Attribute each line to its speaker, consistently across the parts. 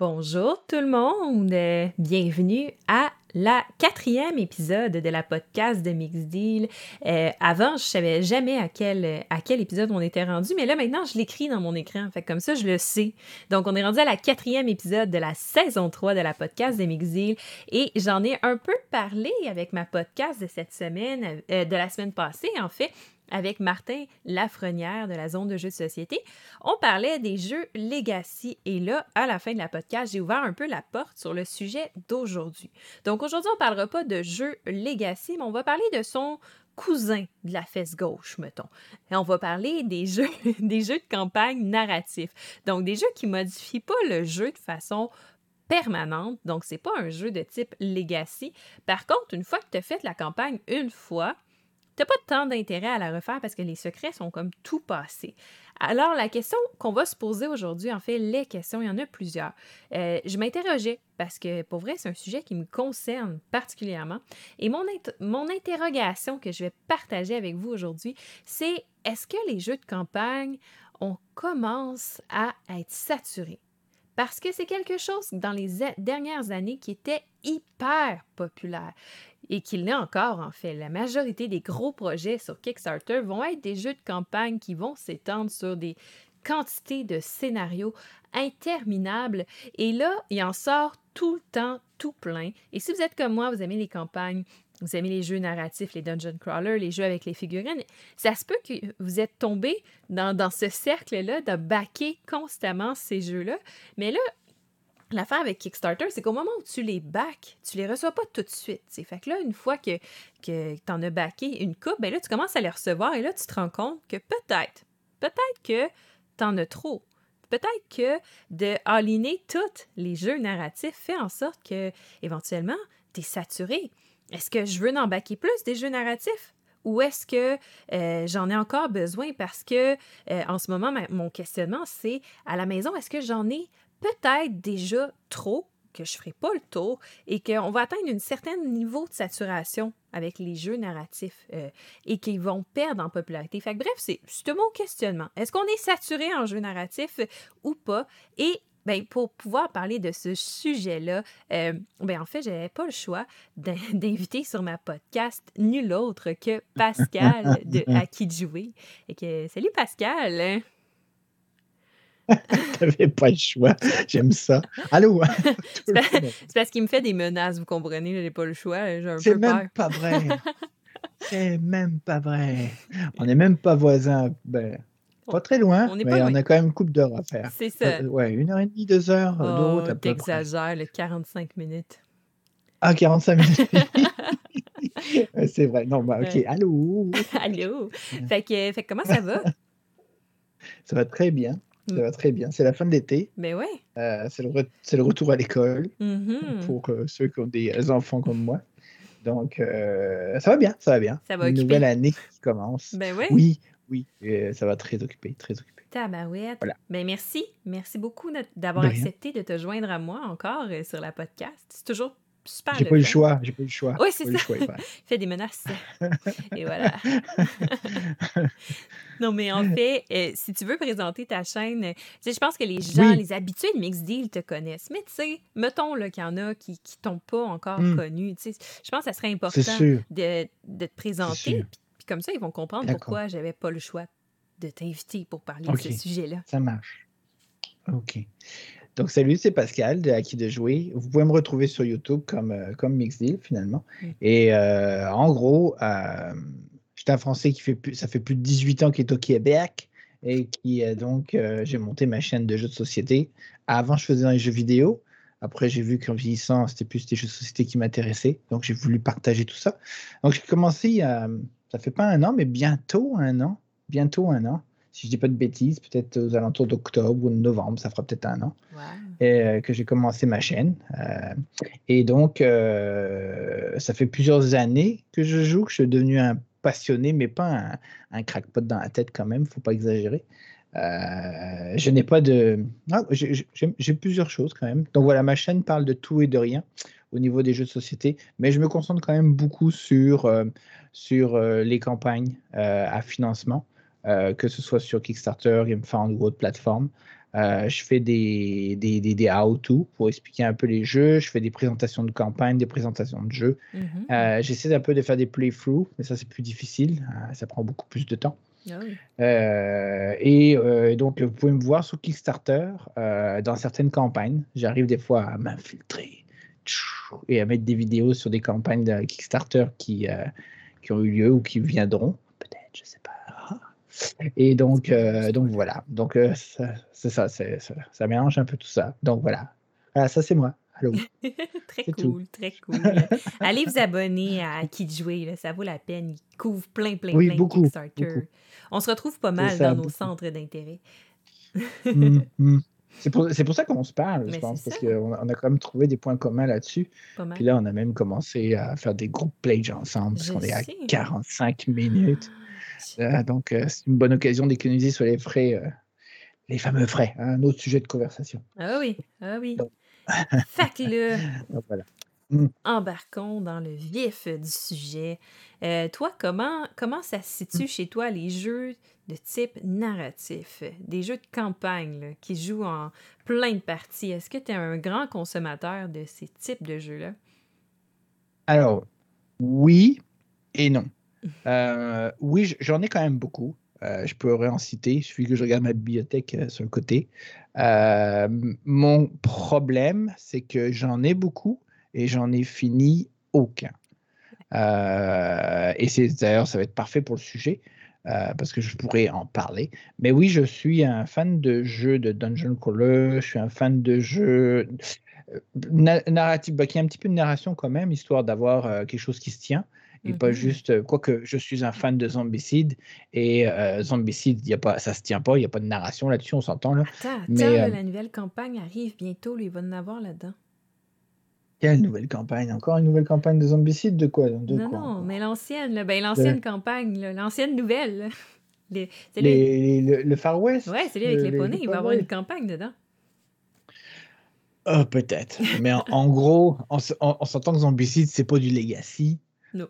Speaker 1: Bonjour tout le monde, bienvenue à la quatrième épisode de la podcast de Mix Deal. Euh, avant, je savais jamais à quel, épisode on était rendu, mais là maintenant je l'écris dans mon écran, fait comme ça je le sais. Donc on est rendu à la quatrième épisode de la saison 3 de la podcast de Mix Deal et j'en ai un peu parlé avec ma podcast de cette semaine, euh, de la semaine passée en fait avec Martin Lafrenière de la zone de jeux de société. On parlait des jeux Legacy et là, à la fin de la podcast, j'ai ouvert un peu la porte sur le sujet d'aujourd'hui. Donc aujourd'hui, on ne parlera pas de jeux Legacy, mais on va parler de son cousin de la fesse gauche, mettons. Et on va parler des jeux, des jeux de campagne narratifs. Donc des jeux qui modifient pas le jeu de façon permanente. Donc, c'est pas un jeu de type Legacy. Par contre, une fois que tu as fait la campagne une fois, n'as pas tant d'intérêt à la refaire parce que les secrets sont comme tout passés. Alors, la question qu'on va se poser aujourd'hui, en fait, les questions, il y en a plusieurs. Euh, je m'interrogeais parce que pour vrai, c'est un sujet qui me concerne particulièrement. Et mon, mon interrogation que je vais partager avec vous aujourd'hui, c'est est-ce que les jeux de campagne, on commence à être saturés? Parce que c'est quelque chose dans les dernières années qui était hyper populaire et qu'il l'est encore en fait. La majorité des gros projets sur Kickstarter vont être des jeux de campagne qui vont s'étendre sur des quantités de scénarios interminables. Et là, il en sort tout le temps, tout plein. Et si vous êtes comme moi, vous aimez les campagnes, vous aimez les jeux narratifs, les dungeon crawlers, les jeux avec les figurines, ça se peut que vous êtes tombé dans, dans ce cercle-là de baquer constamment ces jeux-là. Mais là, L'affaire avec Kickstarter, c'est qu'au moment où tu les bacs, tu les reçois pas tout de suite. Fait que là, une fois que, que tu en as backé une coupe, ben là, tu commences à les recevoir et là, tu te rends compte que peut-être, peut-être que tu en as trop. Peut-être que de aligner tous les jeux narratifs fait en sorte que, éventuellement, tu es saturé. Est-ce que je veux en baquer plus des jeux narratifs? Ou est-ce que euh, j'en ai encore besoin parce que euh, en ce moment, mon questionnement, c'est à la maison, est-ce que j'en ai peut-être déjà trop, que je ne ferai pas le tour et qu'on va atteindre un certain niveau de saturation avec les jeux narratifs euh, et qu'ils vont perdre en popularité. Fait bref, c'est mon questionnement. Est-ce qu'on est saturé en jeux narratifs ou pas? Et ben, pour pouvoir parler de ce sujet-là, euh, ben, en fait, je n'avais pas le choix d'inviter sur ma podcast nul autre que Pascal de À qui de jouer. Et que, salut Pascal!
Speaker 2: T'avais pas le choix. J'aime ça. Allô?
Speaker 1: c'est parce qu'il me fait des menaces, vous comprenez? J'ai pas le choix.
Speaker 2: C'est même pas vrai. C'est même pas vrai. On n'est même pas voisins. Ben, pas très loin, on mais on a quand même une coupe d'heures à faire.
Speaker 1: C'est ça.
Speaker 2: Euh, ouais, une heure et demie, deux heures de route.
Speaker 1: Oh, t'exagères, le 45 minutes.
Speaker 2: Ah, 45 minutes. c'est vrai. Non, bah, OK. Allô?
Speaker 1: Allô? Fait que, fait comment ça va?
Speaker 2: ça va très bien. Ça va très bien. C'est la fin de l'été.
Speaker 1: Mais ben
Speaker 2: oui. Euh, c'est le, retour à l'école mm-hmm. pour euh, ceux qui ont des enfants comme moi. Donc, euh, ça va bien, ça va bien.
Speaker 1: Ça va
Speaker 2: Une nouvelle année qui commence.
Speaker 1: Ben oui.
Speaker 2: Oui, oui. ça va très occupé, très occupé.
Speaker 1: Tabarouette. Voilà. Ben merci. Merci beaucoup d'avoir accepté de te joindre à moi encore sur la podcast. C'est toujours
Speaker 2: j'ai pas eu le choix. J'ai pas eu le choix.
Speaker 1: Oui, c'est ça. il fait des menaces. Et voilà. non, mais en fait, euh, si tu veux présenter ta chaîne, je pense que les gens, les habitués de Mix Deal te connaissent. Mais tu sais, mettons qu'il y en a qui ne t'ont pas encore hmm. connu. Je pense que ça serait important de, de, te présenter. Puis comme ça, ils vont comprendre pourquoi j'avais pas le choix de t'inviter pour parler de ce sujet-là.
Speaker 2: Ça marche. OK. Donc, salut, c'est Pascal de Acquis de Jouer. Vous pouvez me retrouver sur YouTube comme, euh, comme Mixdeal, finalement. Mm. Et euh, en gros, euh, j'étais un Français qui fait plus, ça fait plus de 18 ans qu'il est au Québec et qui, donc, j'ai monté ma chaîne de jeux de société. Avant, je faisais dans les jeux vidéo. Après, j'ai vu qu'en vieillissant, c'était plus des jeux de société qui m'intéressaient. Donc, j'ai voulu partager tout ça. Donc, j'ai commencé, ça fait pas un an, mais bientôt un an. Bientôt un an si je dis pas de bêtises, peut-être aux alentours d'octobre ou de novembre, ça fera peut-être un an, et, euh, que j'ai commencé ma chaîne. Euh, et donc, euh, ça fait plusieurs années que je joue, que je suis devenu un passionné, mais pas un, un crackpot dans la tête quand même, faut pas exagérer. je n'ai pas de... Ah, j'ai plusieurs choses quand même. Donc voilà, ma chaîne parle de tout et de rien au niveau des jeux de société, mais je me concentre quand même beaucoup sur, sur les campagnes à financement. Euh, que ce soit sur Kickstarter, GameFound ou autre plateforme. Euh, je fais des, des, des, des how-to pour expliquer un peu les jeux. Je fais des présentations de campagne, des présentations de jeux.
Speaker 1: Mhm.
Speaker 2: Euh, J'essaie un peu de faire des playthroughs, mais ça, c'est plus difficile. Euh, ça prend beaucoup plus de temps.
Speaker 1: Ah oui.
Speaker 2: Et donc, vous pouvez me voir sur Kickstarter dans certaines campagnes. J'arrive des fois à m'infiltrer et à mettre des vidéos sur des campagnes de Kickstarter qui, qui ont eu lieu ou qui viendront. Peut-être, je sais pas. Et donc, euh, donc voilà. Donc, euh, c'est ça, c'est- ça, ça mélange un peu tout ça. Donc voilà. Voilà, ça c'est moi. Allô.
Speaker 1: très
Speaker 2: tout.
Speaker 1: cool, très cool. Allez vous abonner à Qui jouer, ça vaut la peine. Il couvre plein, plein,
Speaker 2: Oui,
Speaker 1: plein
Speaker 2: beaucoup,
Speaker 1: de Kickstarter.
Speaker 2: beaucoup.
Speaker 1: On se retrouve pas mal
Speaker 2: ça,
Speaker 1: dans nos centres d'intérêt.
Speaker 2: Mm, mm. C'est pour, ça qu'on se parle,
Speaker 1: Mais
Speaker 2: je pense, parce qu'on a, on a quand même trouvé des points communs là-dessus.
Speaker 1: Pas mal.
Speaker 2: Puis là, on a même commencé à faire des groupes plage ensemble, parce qu'on est à
Speaker 1: sais.
Speaker 2: 45 minutes. Euh, donc, euh, c'est une bonne occasion d'économiser sur les frais, euh, les fameux frais, hein, un autre sujet de conversation.
Speaker 1: Ah oui, ah oui.
Speaker 2: Donc.
Speaker 1: fait que là,
Speaker 2: Donc, voilà.
Speaker 1: embarquons dans le vif du sujet. Euh, toi, comment, comment ça se
Speaker 2: Mm.
Speaker 1: situe chez toi les jeux de type narratif, des jeux de campagne là, qui jouent en plein de parties? Est-ce que tu es un grand consommateur de ces types de jeux-là?
Speaker 2: Alors, oui et non. Euh, oui, j'en ai quand même beaucoup. Euh, je pourrais en citer. Il suffit que je regarde ma bibliothèque euh, sur le côté. Euh, mon problème, c'est que j'en ai beaucoup et j'en ai fini aucun. Et c'est d'ailleurs, ça va être parfait pour le sujet parce que je pourrais en parler. Mais oui, je suis un fan de jeux de dungeon crawler. Je suis un fan de jeux euh, na- narratif, bah, qui a un petit peu de narration quand même, histoire d'avoir quelque chose qui se tient. Et pas
Speaker 1: Mhm.
Speaker 2: juste, euh, quoique je suis un fan de Zombicide, et euh, Zombicide, y a pas, ça se tient pas, il n'y a pas de narration là-dessus, on s'entend là.
Speaker 1: Attends,
Speaker 2: Mais, euh,
Speaker 1: la nouvelle campagne arrive bientôt, là, il va en avoir là-dedans.
Speaker 2: Quelle nouvelle campagne? Encore une nouvelle campagne de Zombicide? De quoi de
Speaker 1: non,
Speaker 2: quoi
Speaker 1: non, mais l'ancienne, ben, l'ancienne campagne, l'ancienne nouvelle. là. Les- c'est lui-
Speaker 2: Les- les- le, le Far West?
Speaker 1: Ouais, c'est lui avec
Speaker 2: Le-
Speaker 1: les
Speaker 2: le-
Speaker 1: poneys, il va
Speaker 2: Far
Speaker 1: avoir une campagne dedans.
Speaker 2: Ah, peut-être. Mais en, en gros, on- on s'entend que Zombicide, c'est pas du Legacy.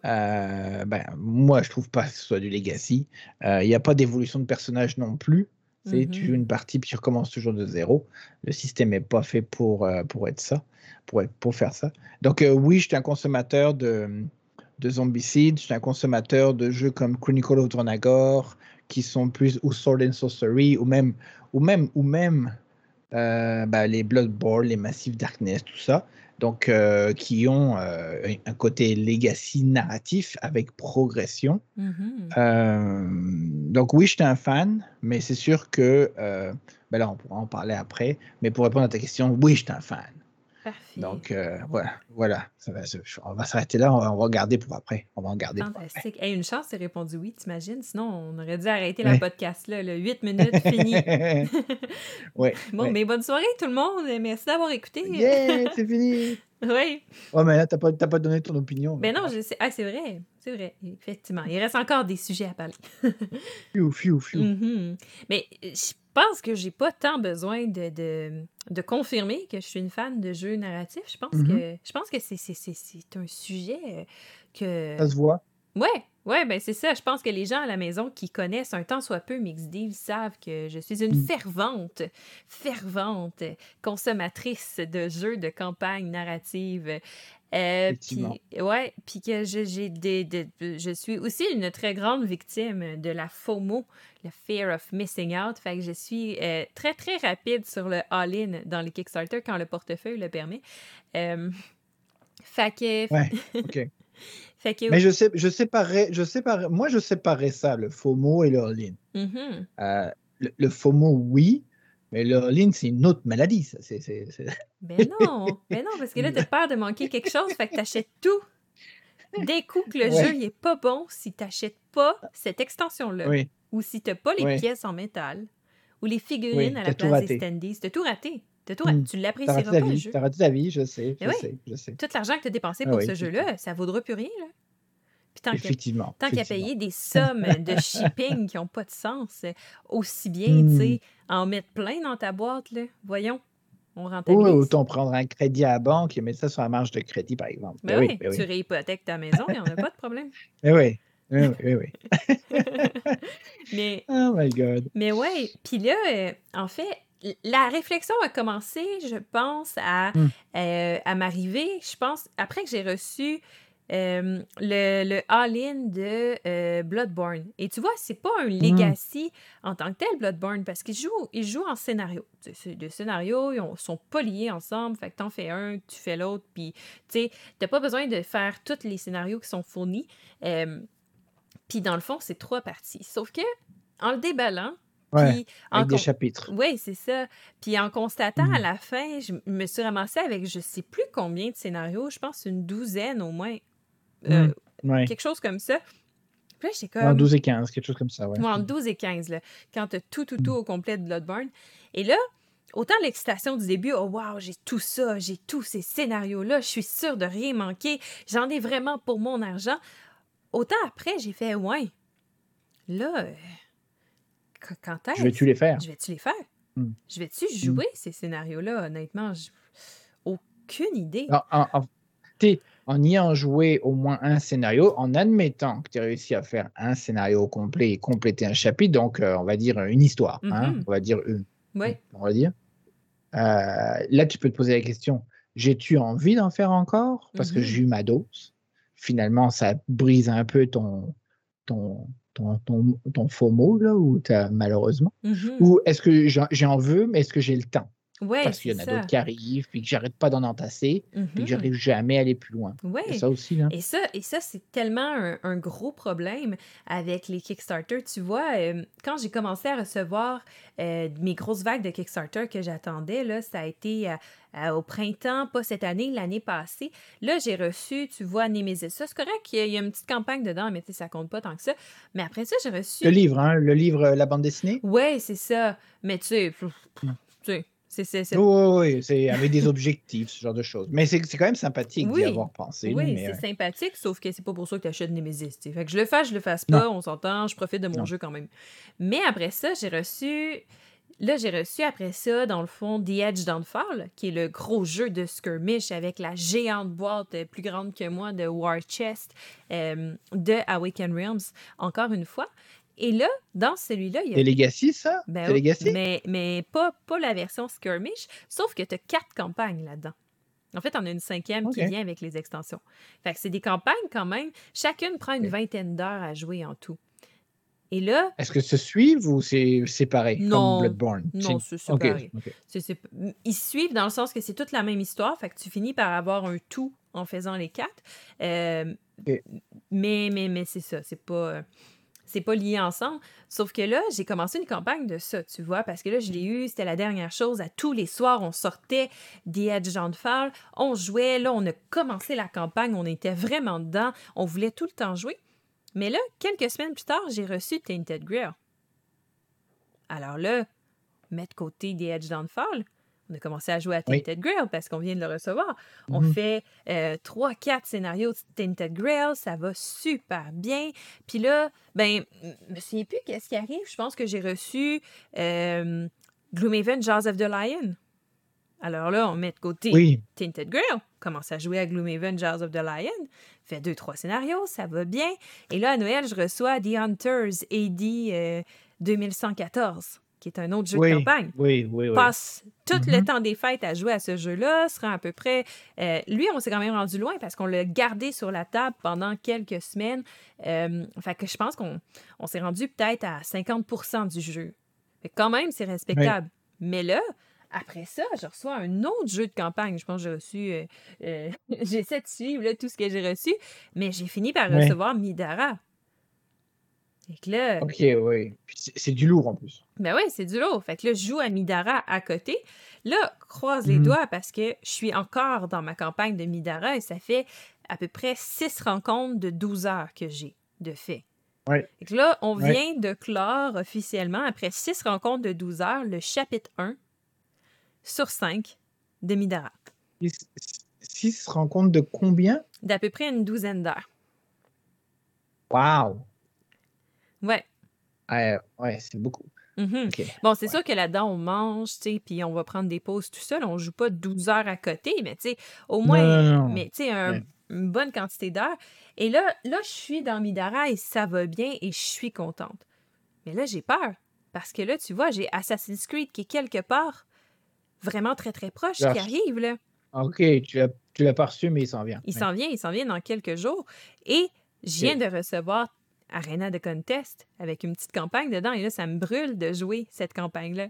Speaker 2: Euh, ben, moi, je trouve pas que ce soit du Legacy. Euh, Il n'y a pas d'évolution de personnage non plus. C'est tu joues une partie puis tu recommences toujours de zéro. Le système n'est pas fait pour, euh, pour être ça, pour, être, pour faire ça. Donc euh, oui, je suis un consommateur de, de Zombicide, je suis un consommateur de jeux comme Chronicle of Dronagor, qui sont plus ou Sword and Sorcery, ou même, ou même, ou même euh, ben, les Bloodborne, les Massive Darkness, tout ça. Donc, euh, qui ont euh, un côté legacy narratif avec progression.
Speaker 1: Mhm.
Speaker 2: Euh, donc oui, j'étais un fan, mais c'est sûr que, ben là, on pourra en parler après, mais pour répondre à ta question, oui, j'étais un fan.
Speaker 1: Parfait.
Speaker 2: Donc euh, voilà, voilà, ça va, on va s'arrêter là, on va, on va garder pour après. On va en garder pour après.
Speaker 1: Fantastique. Hey, une chance, c'est répondu oui, t'imagines? Sinon, on aurait dû arrêter
Speaker 2: Ouais.
Speaker 1: podcast là, le 8 minutes, fini.
Speaker 2: ouais,
Speaker 1: Bon, mais bonne soirée tout le monde. Merci d'avoir écouté.
Speaker 2: Yeah, c'est fini.
Speaker 1: oui.
Speaker 2: Ouais, mais là, t'as pas, pas donné ton opinion.
Speaker 1: Ben non, je sais. Ah, c'est vrai. C'est vrai. Effectivement. Il reste encore des sujets à parler.
Speaker 2: Fiu, fiu, fiu.
Speaker 1: Mhm. Mais euh, je pense que j'ai pas tant besoin de, de, de confirmer que je suis une fan de jeux narratifs. Je pense
Speaker 2: Mhm.
Speaker 1: que je pense que c'est, c'est, c'est, c'est un sujet euh, que.
Speaker 2: Ça se voit.
Speaker 1: Ouais, ouais, ben c'est ça. Je pense que les gens à la maison qui connaissent un tant soit peu Mixed Deal savent que je suis une
Speaker 2: Mm.
Speaker 1: fervente, fervente consommatrice de jeux de campagne narrative. Euh, puis, ouais, puis que je, j'ai des, des- je suis aussi une très grande victime de la FOMO, le Fear of Missing Out. Fait que je suis euh, très, très rapide sur le all-in dans les Kickstarter quand le portefeuille le permet. Euh, fait que...
Speaker 2: Ouais, ok.
Speaker 1: Fait que...
Speaker 2: Mais je sais, je séparais, je séparais, moi, je séparais ça, le FOMO et le all-in.
Speaker 1: Mhm.
Speaker 2: Euh, le, le FOMO, oui, mais le all-in, c'est une autre maladie. Ça. C'est, c'est- c'est-
Speaker 1: Ben non, ben non, parce que là, t'as peur de manquer quelque chose, fait que t'achètes tout. D'un coup que le
Speaker 2: Ouais.
Speaker 1: jeu il est pas bon si t'achètes pas cette extension-là.
Speaker 2: Oui,
Speaker 1: Ou si t'as pas les
Speaker 2: Oui.
Speaker 1: pièces en métal. Ou les figurines
Speaker 2: Oui,
Speaker 1: à la place des standees. T'as tout raté. T'as tout raté.
Speaker 2: Mm.
Speaker 1: Tu l'apprécieras pas, le jeu.
Speaker 2: t'as raté ta vie, je sais, je
Speaker 1: Mais
Speaker 2: sais, je sais.
Speaker 1: Tout l'argent que t'as dépensé
Speaker 2: Ah
Speaker 1: pour ce jeu-là, ça vaudra plus rien, là. Puis tant
Speaker 2: Effectivement.
Speaker 1: tant qu'à payer des sommes de shipping qui n'ont pas de sens, aussi bien, tu sais, en mettre plein dans ta boîte, là. Voyons, on
Speaker 2: Oui,
Speaker 1: rentabilise.
Speaker 2: autant prendre un crédit à la banque et mettre ça sur la marge de crédit, par exemple.
Speaker 1: Ben
Speaker 2: Ben
Speaker 1: oui,
Speaker 2: oui, ben
Speaker 1: tu
Speaker 2: oui.
Speaker 1: réhypothèques ta maison, il n'y en a pas de problème.
Speaker 2: Ben oui, ben oui, ben oui.
Speaker 1: mais,
Speaker 2: Oh my God.
Speaker 1: mais ouais, puis là, euh, en fait, la réflexion a commencé, je pense, à,
Speaker 2: Hmm.
Speaker 1: euh, à m'arriver, je pense, après que j'ai reçu euh, le, le all-in de euh, Bloodborne. Et tu vois, c'est pas un legacy en tant que tel, Bloodborne, parce qu'ils jouent, ils jouent en scénario. Des scénarios, ils ont- sont pas liés ensemble, fait que t'en fais un, tu fais l'autre, puis tu sais, t'as pas besoin de faire tous les scénarios qui sont fournis. Euh, puis dans le fond, c'est trois parties. Sauf que, en le déballant, puis
Speaker 2: avec des chapitres.
Speaker 1: oui, c'est ça. Puis en constatant
Speaker 2: Mhm.
Speaker 1: à la fin, je me suis ramassée avec je sais plus combien de scénarios, je pense une douzaine au moins. Euh,
Speaker 2: Mhm. Ouais.
Speaker 1: Quelque chose comme ça. Puis là, j'étais
Speaker 2: En
Speaker 1: comme.
Speaker 2: 12 et 15, quelque chose comme ça, ouais.
Speaker 1: Ouais, entre 12 et 15, là, quand t'as tout, tout, tout
Speaker 2: Mhm.
Speaker 1: au complet de Bloodborne. Et là, autant l'excitation du début, oh wow, j'ai tout ça, j'ai tous ces scénarios-là, je suis sûre de rien manquer, j'en ai vraiment pour mon argent. Autant après, j'ai fait, ouais, là, euh, qu- quand est-ce?
Speaker 2: Je vais-tu les faire?
Speaker 1: Je vais-tu les faire?
Speaker 2: Mm.
Speaker 1: Je vais-tu jouer ces scénarios-là? Honnêtement, aucune idée.
Speaker 2: En, en- en- t'sais, en y ayant joué au moins un scénario, en admettant que tu as réussi à faire un scénario complet et compléter un chapitre, donc euh, on va dire une histoire, hein,
Speaker 1: Mhm.
Speaker 2: on va dire une,
Speaker 1: Ouais.
Speaker 2: on va dire. Euh, là, tu peux te poser la question, j'ai-tu envie d'en faire encore? Parce que
Speaker 1: Mhm.
Speaker 2: j'ai eu ma dose. Finalement, ça brise un peu ton, ton, ton, ton, ton FOMO, là, ou t'as- malheureusement.
Speaker 1: Mhm.
Speaker 2: Ou est-ce que j'en veux, mais est-ce que j'ai le temps?
Speaker 1: Ouais,
Speaker 2: Parce qu'il y en a d'autres qui arrivent, puis que j'arrête pas d'en entasser, puis que
Speaker 1: Mhm.
Speaker 2: j'arrive jamais à aller plus loin.
Speaker 1: Ouais.
Speaker 2: C'est ça aussi, là.
Speaker 1: Et ça, et ça c'est tellement un, un gros problème avec les Kickstarter. Tu vois, euh, quand j'ai commencé à recevoir euh, mes grosses vagues de Kickstarter que j'attendais, là, ça a été euh, au printemps, pas cette année, l'année passée. Là, j'ai reçu, tu vois, Nemesis. Ça, c'est correct qu'il y a- il y a une petite campagne dedans, mais tu sais, ça compte pas tant que ça. Mais après ça, j'ai reçu...
Speaker 2: Le livre, hein, le livre, la bande dessinée?
Speaker 1: Ouais, c'est ça. Mais tu sais,
Speaker 2: Mm.
Speaker 1: C'est...
Speaker 2: Oui, oui, c'est avec des objectifs, ce genre de choses. Mais c'est quand même sympathique d'y
Speaker 1: Oui.
Speaker 2: avoir pensé.
Speaker 1: Oui, c'est
Speaker 2: ouais.
Speaker 1: sympathique, sauf que c'est pas pour ça que tu achètes Nemesis. Fait que je le fasse, je le fasse pas, on s'entend, je profite de mon
Speaker 2: Non.
Speaker 1: jeu quand même. Mais après ça, j'ai reçu. Là, j'ai reçu après ça, dans le fond, The Edge Downfall, qui est le gros jeu de skirmish avec la géante boîte euh, plus grande que moi de War Chest euh, de Awaken Realms, encore une fois. Et là, dans celui-là, il y a
Speaker 2: Legacy, ça?
Speaker 1: Ben
Speaker 2: Legacy?
Speaker 1: mais, mais pas, pas la version skirmish, sauf que tu as quatre campagnes là-dedans. En fait, on a une cinquième qui vient avec les extensions. Fait que c'est des campagnes quand même. Chacune prend une vingtaine d'heures à jouer en tout. Et là,
Speaker 2: Est-ce que se suivent ou c'est séparé
Speaker 1: Non.
Speaker 2: comme Bloodborne?
Speaker 1: Non,
Speaker 2: C'est-
Speaker 1: séparé. Ils suivent dans le sens que c'est toute la même histoire, fait que tu finis par avoir un tout en faisant les quatre. Euh. Mais, mais, mais c'est ça, c'est pas, euh, c'est pas lié ensemble. Sauf que là, j'ai commencé une campagne de ça, tu vois, parce que là, je l'ai eu, c'était la dernière chose. À tous les soirs, on sortait des Edge Fall, on jouait, là, on a commencé la campagne, on était vraiment dedans, on voulait tout le temps jouer. Mais là, quelques semaines plus tard, j'ai reçu Tainted Grail. Alors là, mettre de côté des Edge Downfall, on a commencé à jouer à
Speaker 2: Oui.
Speaker 1: Tainted Grail parce qu'on vient de le recevoir. On
Speaker 2: Mhm.
Speaker 1: fait euh, 3-4 scénarios de Tainted Grail, ça va super bien. Puis là, ben, je me souviens plus qu'est-ce qui arrive. Je pense que j'ai reçu euh, Gloomhaven Jaws of the Lion. Alors là, on met de côté
Speaker 2: Oui,
Speaker 1: Tainted Grail, commence à jouer à Gloomhaven Jaws of the Lion, fait deux, trois scénarios, ça va bien. Et là, à Noël, je reçois The Hunters AD euh, 2114, qui est un autre jeu
Speaker 2: oui,
Speaker 1: de campagne.
Speaker 2: oui, oui, oui.
Speaker 1: Passe tout le
Speaker 2: Mhm.
Speaker 1: temps des fêtes à jouer à ce jeu-là, sera à peu près... euh, lui, on s'est quand même rendu loin parce qu'on l'a gardé sur la table pendant quelques semaines. Euh, fait que je pense qu'on on s'est rendu peut-être à 50% du jeu. Fait que quand même, c'est respectable. Mais là, après ça, je reçois un autre jeu de campagne. Je pense que j'ai reçu. euh, euh, J'essaie de suivre là, tout ce que j'ai reçu, mais j'ai fini par recevoir Midara. Fait que là,
Speaker 2: Ok, oui. C'est du lourd en plus.
Speaker 1: ben ouais, c'est du lourd. Fait que là, je joue à Midara à côté. Là, croise les
Speaker 2: Mhm.
Speaker 1: doigts parce que je suis encore dans ma campagne de Midara et ça fait à peu près six rencontres de 12 heures que j'ai de fait.
Speaker 2: Ouais.
Speaker 1: Fait que là, on
Speaker 2: Ouais.
Speaker 1: vient de clore officiellement, après six rencontres de 12 heures, le chapitre 1 sur 5 de Midara.
Speaker 2: Six- compte de combien?
Speaker 1: D'à peu près une douzaine d'heures.
Speaker 2: Waouh
Speaker 1: Ouais.
Speaker 2: Ouais, ouais, c'est beaucoup.
Speaker 1: Mhm.
Speaker 2: Ok.
Speaker 1: Bon, c'est
Speaker 2: Ouais.
Speaker 1: sûr que là-dedans, on mange, tu sais, puis on va prendre des pauses tout seul. On joue pas 12 heures à côté, mais tu sais, au moins,
Speaker 2: non, non, non.
Speaker 1: mais tu sais, un-
Speaker 2: Ouais.
Speaker 1: une bonne quantité d'heures. Et là, là, je suis dans Midara et ça va bien et je suis contente. Mais là, j'ai peur Parce que là, tu vois, j'ai Assassin's Creed qui est quelque part vraiment très, très proche, qui arrive, là.
Speaker 2: OK, tu l'as tu l'as pas reçu, mais il s'en vient.
Speaker 1: Il s'en vient, il s'en vient dans quelques jours. Et je viens de recevoir Arena de Contest avec une petite campagne dedans. Et là, ça me brûle de jouer cette campagne-là.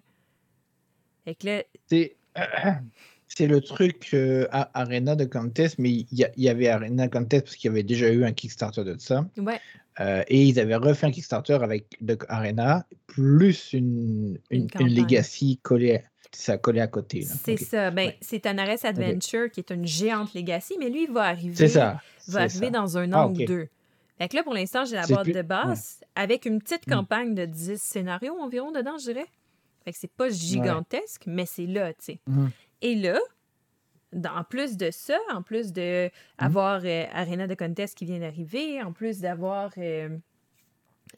Speaker 1: Fait que là,
Speaker 2: C'est c'est le truc euh, à Arena de Contest, mais il y, avait Arena Contest parce qu'il y avait déjà eu un Kickstarter de ça.
Speaker 1: ouais,
Speaker 2: Euh, et ils avaient refait un Kickstarter avec de Arena, plus une,
Speaker 1: Une
Speaker 2: une, une
Speaker 1: campagne.
Speaker 2: Legacy collée, ça collé à côté. là.
Speaker 1: c'est ça. Ben,
Speaker 2: Ouais.
Speaker 1: c'est Anares Adventure qui est une géante legacy, mais lui, il va arriver,
Speaker 2: C'est ça.
Speaker 1: va arriver
Speaker 2: ça.
Speaker 1: dans un
Speaker 2: Ah,
Speaker 1: an ou deux. Fait que là, pour l'instant, j'ai la boîte
Speaker 2: plus-
Speaker 1: de base avec une petite
Speaker 2: Mm.
Speaker 1: campagne de 10 scénarios environ dedans, je dirais. Fait que c'est pas gigantesque, mais c'est là, tu sais.
Speaker 2: Mhm.
Speaker 1: Et là, en plus de ça, en plus de avoir euh, Arena de Contest qui vient d'arriver, en plus d'avoir euh,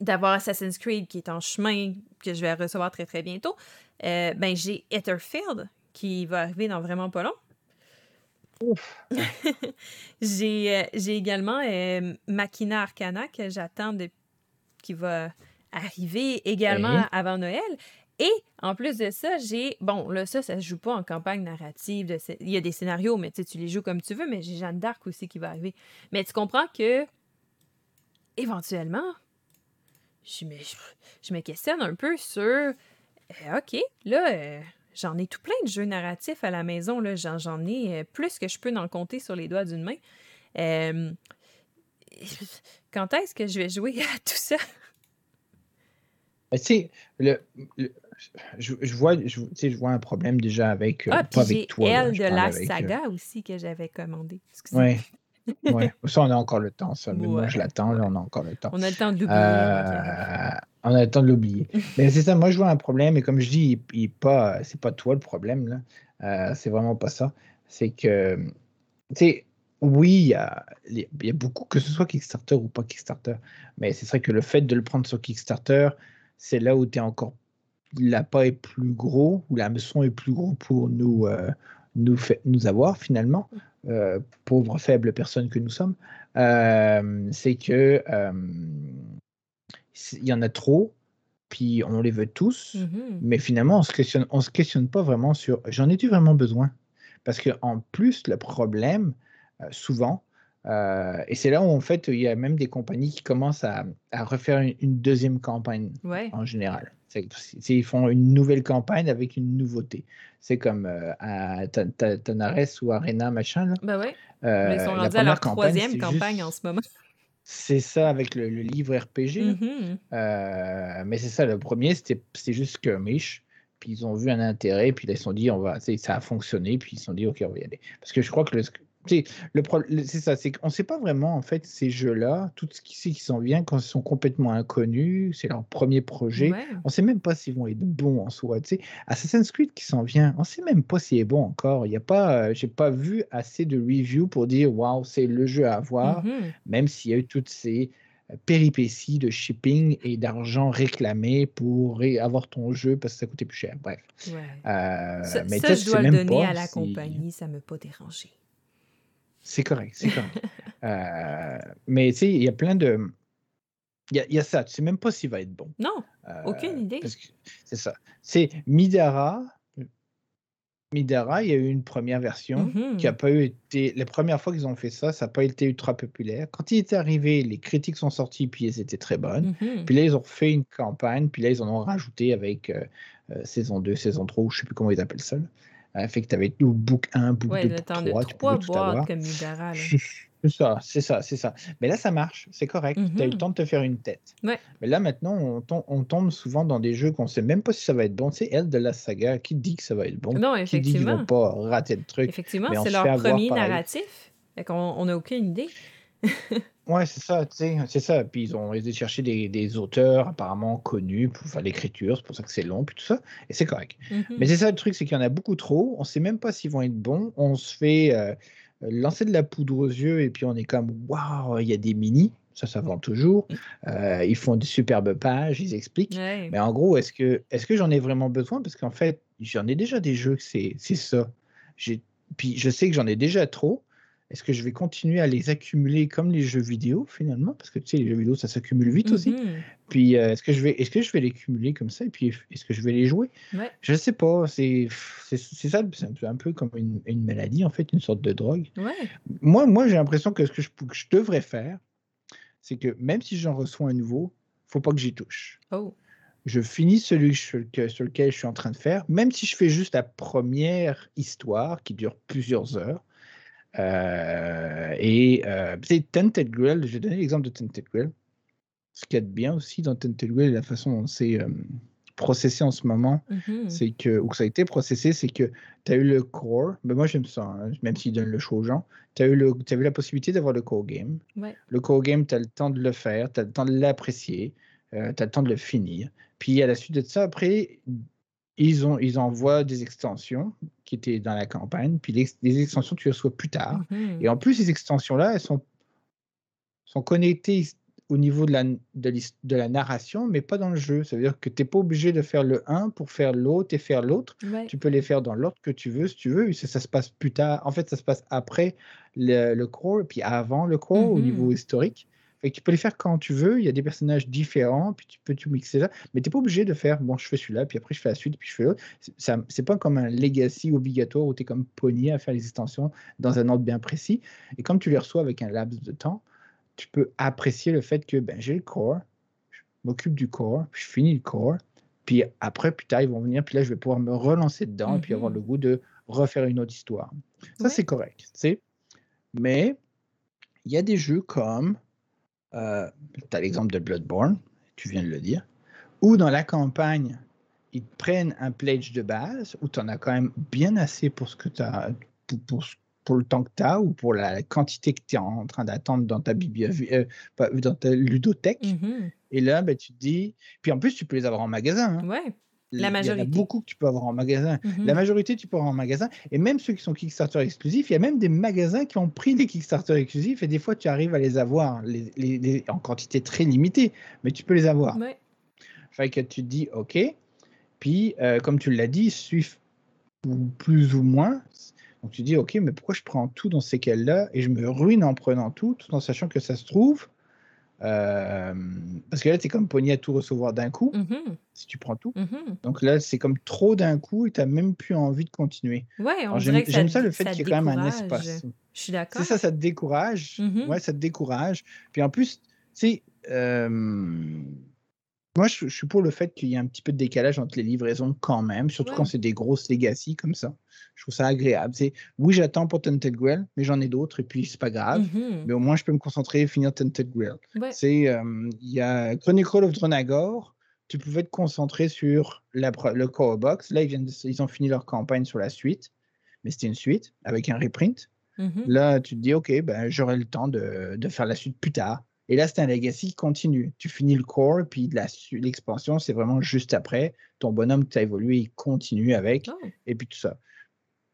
Speaker 1: d'avoir Assassin's Creed qui est en chemin, que je vais recevoir très très bientôt, euh, ben j'ai Etherfield qui va arriver dans vraiment pas long. J'ai euh, j'ai également euh, Machina Arcana que j'attends de... qui va arriver également
Speaker 2: Oui.
Speaker 1: avant Noël. Et en plus de ça, j'ai. Bon, là, ça, ça se joue pas en campagne narrative. de Il y a des scénarios, mais tu les joues comme tu veux, mais j'ai Jeanne d'Arc aussi qui va arriver. Mais tu comprends que, éventuellement, je me, je me questionne un peu sur. euh, OK, là, euh, j'en ai tout plein de jeux narratifs à la maison. là. J'en, j'en ai euh, plus que je peux en compter sur les doigts d'une main. Euh, quand est-ce que je vais jouer à tout ça?
Speaker 2: Mais tu sais, le, le- je, je vois, je, vois un problème déjà avec, euh,
Speaker 1: Ah,
Speaker 2: pas avec toi.
Speaker 1: Elle de la
Speaker 2: avec, euh,
Speaker 1: saga aussi que j'avais commandé. Excusez.
Speaker 2: Ouais. Ça, on a encore le temps. Ça, moi, je l'attends. On a encore le temps.
Speaker 1: On a le temps de l'oublier.
Speaker 2: Euh, on a le temps de l'oublier. Mais c'est ça, moi je vois un problème, et comme je dis, il, il pas, c'est pas toi le problème, là. Euh, c'est vraiment pas ça. C'est que, tu sais, oui, il y a, il y a beaucoup, que ce soit Kickstarter ou pas Kickstarter, mais c'est vrai que le fait de le prendre sur Kickstarter, c'est là où tu es encore, l'appât est plus gros, où l'hameçon est plus gros pour nous, euh, nous, fait- nous avoir finalement, euh, pauvres faibles personnes que nous sommes. Euh, c'est que il y en a trop, puis on les veut tous,
Speaker 1: Mhm.
Speaker 2: mais finalement, on se questionne, on se questionne pas vraiment sur j'en ai-tu vraiment besoin? Parce que en plus, le problème, euh, souvent, euh, et c'est là où en fait, il y a même des compagnies qui commencent à, à refaire une, une deuxième campagne
Speaker 1: Ouais.
Speaker 2: en général. C'est, c'est- ils font une nouvelle campagne avec une nouveauté. C'est comme euh, à Tanares ou Arena, machin. Là.
Speaker 1: Ben ouais. Mais ils sont rendus à leur
Speaker 2: campagne,
Speaker 1: troisième campagne
Speaker 2: juste-
Speaker 1: en ce moment.
Speaker 2: C'est ça avec le, le livre RPG.
Speaker 1: Mhm.
Speaker 2: Euh, mais c'est ça, le premier, c'était juste skirmish. Puis ils ont vu un intérêt, puis là, ils se sont dit, on va, ça a fonctionné, puis ils se sont dit, OK, on va y aller. Parce que je crois que le, le pro- le- c'est ça, c'est qu'on ne sait pas vraiment, en fait, ces jeux-là, tout ce qui, qui s'en vient, quand ils sont complètement inconnus, c'est leur premier projet.
Speaker 1: Ouais.
Speaker 2: On ne sait même pas s'ils vont être bons en soi. Tu sais, Assassin's Creed qui s'en vient, on ne sait même pas s'il est bon encore. Il y a pas, euh, j'ai pas vu assez de reviews pour dire, waouh, c'est le jeu à avoir
Speaker 1: Mhm.
Speaker 2: même s'il y a eu toutes ces euh, péripéties de shipping et d'argent réclamé pour avoir ton jeu parce que ça coûtait plus cher. Bref.
Speaker 1: Ouais.
Speaker 2: Euh,
Speaker 1: Ça,
Speaker 2: mais
Speaker 1: ça, je dois le donner à la
Speaker 2: si-
Speaker 1: compagnie, ça ne m'a pas dérangé.
Speaker 2: C'est correct, c'est correct. Euh, mais tu sais, il y a plein de. Il y a, il y a ça, tu sais même pas s'il va être bon.
Speaker 1: Non,
Speaker 2: Euh,
Speaker 1: aucune idée.
Speaker 2: C'est ça. C'est Midara. Midara, il y a eu une première version
Speaker 1: Mhm.
Speaker 2: qui a pas eu été. La première fois qu'ils ont fait ça, ça n'a pas été ultra populaire. Quand il était arrivé, les critiques sont sorties, puis elles étaient très bonnes.
Speaker 1: Mhm.
Speaker 2: Puis là, ils ont refait une campagne, puis là, ils en ont rajouté avec euh, euh, saison 2, saison 3, ou je sais plus comment ils appellent ça. là. Euh, fait que tu avais tout book 1, book
Speaker 1: Ouais,
Speaker 2: 2,
Speaker 1: le
Speaker 2: book
Speaker 1: temps de
Speaker 2: 3, tu
Speaker 1: trois
Speaker 2: tout
Speaker 1: boîtes comme Midara.
Speaker 2: C'est ça, c'est ça, c'est ça. Mais là, ça marche, c'est correct. Tu as eu le
Speaker 1: Mhm.
Speaker 2: temps de te faire une tête.
Speaker 1: Ouais.
Speaker 2: Mais là, maintenant, on, tom- on tombe souvent dans des jeux qu'on sait même pas si ça va être bon. Sais, elle de la saga, qui dit que ça va être bon?
Speaker 1: Non,
Speaker 2: Qui dit qu'ils
Speaker 1: effectivement.
Speaker 2: vont pas rater le truc?
Speaker 1: Effectivement, c'est leur premier
Speaker 2: pareil.
Speaker 1: narratif. Fait on n'a aucune idée.
Speaker 2: Ouais, c'est ça, tu sais, c'est ça. Puis ils ont été chercher des, des auteurs apparemment connus pour faire l'écriture, c'est pour ça que c'est long, puis tout ça, et c'est correct.
Speaker 1: Mhm.
Speaker 2: Mais c'est ça le truc, c'est qu'il y en a beaucoup trop. On sait même pas s'ils vont être bons. On se fait euh, lancer de la poudre aux yeux et puis on est comme waouh, il y a des mini. Ça, ça vend toujours. Euh, ils font de superbes pages, ils expliquent.
Speaker 1: Ouais.
Speaker 2: Mais en gros, est-ce que, est-ce que j'en ai vraiment besoin? Parce qu'en fait, j'en ai déjà des jeux c'est, ça. Puis je sais que j'en ai déjà trop. Est-ce que je vais continuer à les accumuler comme les jeux vidéo finalement? Parce que tu sais, les jeux vidéo, ça s'accumule vite aussi.
Speaker 1: Mhm.
Speaker 2: Puis euh, est-ce que je vais est-ce que je vais les cumuler comme ça? Et puis est-ce que je vais les jouer?
Speaker 1: Ouais.
Speaker 2: Je sais pas. C'est ça, c'est un peu, un peu comme une, une maladie en fait, une sorte de drogue.
Speaker 1: Ouais.
Speaker 2: Moi, moi j'ai l'impression que ce que je, que je devrais faire, c'est que même si j'en reçois un nouveau, faut pas que j'y touche.
Speaker 1: Oh.
Speaker 2: Je finis celui sur lequel je suis en train de faire, même si je fais juste la première histoire qui dure plusieurs heures. Euh, et euh, Tented Grill, j'ai donné l'exemple de Tented Grill. Ce qu'il y a de bien aussi dans Tented Grill, la façon dont c'est euh, processé en ce moment,
Speaker 1: Mhm.
Speaker 2: c'est que, ou que ça a été processé, c'est que tu as eu le core, mais moi j'aime ça, hein, même s'il donne le choix aux gens, tu as, eu le- t'as eu la possibilité d'avoir le core game.
Speaker 1: Ouais.
Speaker 2: Le core game, tu as le temps de le faire, tu as le temps de l'apprécier, tu as le temps de le finir. Puis à la suite de ça, après, ils, ont, ils envoient des extensions qui étaient dans la campagne, puis les, les extensions, tu les reçois plus tard.
Speaker 1: Mhm.
Speaker 2: Et en plus, ces extensions-là, elles sont, sont connectées au niveau de la, de, l'his- de la narration, mais pas dans le jeu. Ça veut dire que tu n'es pas obligé de faire le 1 pour faire l'autre et faire l'autre.
Speaker 1: Ouais.
Speaker 2: Tu peux les faire dans l'ordre que tu veux, si tu veux. Ça, ça se passe plus tard. En fait, ça se passe après le, le core, puis avant le core, au
Speaker 1: Mhm.
Speaker 2: niveau historique. Fait que tu peux les faire quand tu veux. Il y a des personnages différents, puis tu peux tout mixer là. Mais tu n'es pas obligé de faire, bon, je fais celui-là, puis après je fais la suite, puis je fais l'autre. C'est- ça- pas comme un legacy obligatoire où tu es comme pogné à faire les extensions dans un ordre bien précis. Et comme tu les reçois avec un laps de temps, tu peux apprécier le fait que ben, j'ai le core, je m'occupe du core, puis je finis le core, puis après, plus tard, ils vont venir, puis là, je vais pouvoir me relancer dedans et puis avoir
Speaker 1: Mhm.
Speaker 2: le goût de refaire une autre histoire. Ça,
Speaker 1: Ouais.
Speaker 2: c'est correct, tu sais. Mais il y a des jeux comme, euh, tu as l'exemple de Bloodborne, tu viens de le dire, où dans la campagne, ils te prennent un pledge de base, où tu en as quand même bien assez pour ce que tu as, pour, pour ce- pour le temps que tu as ou pour la quantité que tu es en train d'attendre dans ta bibliothèque, euh, pas- dans ta ludothèque.
Speaker 1: Mhm.
Speaker 2: Et là, ben, tu te dis. Puis en plus, tu peux les avoir en magasin. hein.
Speaker 1: Ouais.
Speaker 2: Il
Speaker 1: La
Speaker 2: y en a
Speaker 1: majorité.
Speaker 2: beaucoup que tu peux avoir en magasin.
Speaker 1: Mhm.
Speaker 2: La majorité, tu peux avoir en magasin. Et même ceux qui sont Kickstarter exclusifs, il y a même des magasins qui ont pris les Kickstarter exclusifs. Et des fois, tu arrives à les avoir les, les- les- en quantité très limitée. Mais tu peux les avoir.
Speaker 1: Ouais.
Speaker 2: Fait que tu te dis, OK. Puis, euh, comme tu l'as dit, ou plus ou moins. Donc, tu dis, OK, mais pourquoi je prends tout dans ces cas-là et je me ruine en prenant tout, tout en sachant que ça se trouve. Euh, parce que là, tu es comme pogné à tout recevoir d'un coup,
Speaker 1: Mhm.
Speaker 2: si tu prends tout.
Speaker 1: Mhm.
Speaker 2: Donc là, c'est comme trop d'un coup et tu n'as même plus envie de continuer.
Speaker 1: Ouais, on dirait
Speaker 2: J'aime
Speaker 1: que
Speaker 2: j'aime
Speaker 1: ça,
Speaker 2: le fait qu'il y ait quand même un espace.
Speaker 1: Je suis d'accord.
Speaker 2: C'est ça, ça te décourage.
Speaker 1: Mhm.
Speaker 2: Ouais, ça te décourage. Puis en plus, tu sais, euh, moi, je, je suis pour le fait qu'il y ait un petit peu de décalage entre les livraisons quand même, surtout
Speaker 1: Ouais.
Speaker 2: quand c'est des grosses legacy comme ça. Je trouve ça agréable. C'est, oui, j'attends pour Tented Grill, mais j'en ai d'autres et puis c'est pas grave.
Speaker 1: Mhm.
Speaker 2: Mais au moins, je peux me concentrer et finir Tented Grill.
Speaker 1: Ouais.
Speaker 2: C'est, euh, il y a Chronicle of Dronagor. Tu pouvais te concentrer sur la, le core box. Là, ils, viennent de- ils ont fini leur campagne sur la suite, mais c'était une suite avec un reprint.
Speaker 1: Mhm.
Speaker 2: Là, tu te dis, OK, ben, j'aurai le temps de, de faire la suite plus tard. Et là, c'est un legacy qui continue. Tu finis le core, puis l'expansion, c'est vraiment juste après. Ton bonhomme que tu as évolué, il continue avec,
Speaker 1: Oh.
Speaker 2: et puis tout ça.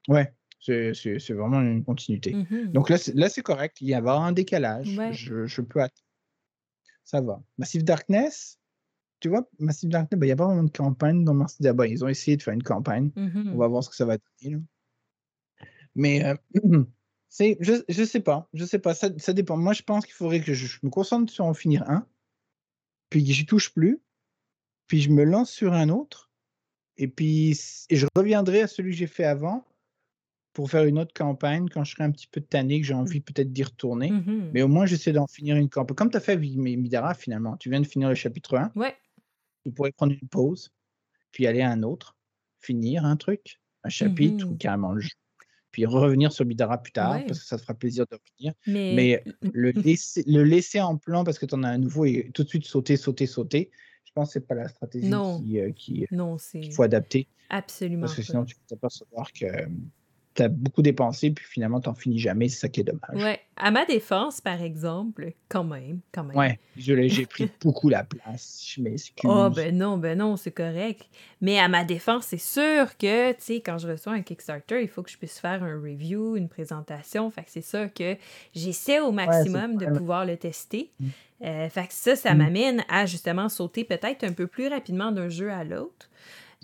Speaker 2: Ouais, c'est vraiment une continuité.
Speaker 1: Mhm.
Speaker 2: Donc là, c'est correct. Il y a avoir un décalage.
Speaker 1: Ouais.
Speaker 2: Je, je peux attendre. Ça va. Massive Darkness, tu vois, Massive Darkness, ben, il n'y a pas vraiment de campagne dans Massive Darkness. Ils ont essayé de faire une campagne.
Speaker 1: Mhm.
Speaker 2: On va voir ce que ça va donner. là. Mais euh, c'est, je, je sais pas, je sais pas, ça, ça dépend. Moi, je pense qu'il faudrait que je, je me concentre sur en finir un, puis que j'y touche plus, puis je me lance sur un autre, et puis et je reviendrai à celui que j'ai fait avant pour faire une autre campagne quand je serai un petit peu tanné, que j'ai envie peut-être d'y retourner.
Speaker 1: Mhm.
Speaker 2: Mais au moins, j'essaie d'en finir une campagne. Comme tu as fait avec Mi- Midara, finalement. Tu viens de finir le chapitre 1.
Speaker 1: Ouais.
Speaker 2: Tu pourrais prendre une pause, puis aller à un autre, finir un truc, un chapitre ou
Speaker 1: Mhm.
Speaker 2: carrément le jeu, puis revenir sur Midara plus tard,
Speaker 1: Ouais.
Speaker 2: parce que ça te fera plaisir de revenir.
Speaker 1: Mais,
Speaker 2: Mais le laisser, le laisser en plan parce que tu en as un nouveau et tout de suite sauter, sauter, sauter, je pense que c'est pas la stratégie
Speaker 1: Non.
Speaker 2: qui, euh, qui-
Speaker 1: non,
Speaker 2: qu'il faut adapter,
Speaker 1: absolument
Speaker 2: parce que sinon tu peux t'apercevoir que tu as beaucoup dépensé, puis finalement tu n'en finis jamais, c'est ça qui est dommage.
Speaker 1: Ouais. À ma défense, par exemple, quand même, quand même.
Speaker 2: Ouais, j'ai pris beaucoup la place, je m'excuse.
Speaker 1: Oh, ben non, ben non, c'est correct. Mais à ma défense, c'est sûr que, tu sais, quand je reçois un Kickstarter, il faut que je puisse faire un review, une présentation. Fait que c'est sûr que j'essaie au maximum de pouvoir le tester.
Speaker 2: Mm.
Speaker 1: Euh, fait que ça, ça
Speaker 2: Mm.
Speaker 1: m'amène à justement sauter peut-être un peu plus rapidement d'un jeu à l'autre.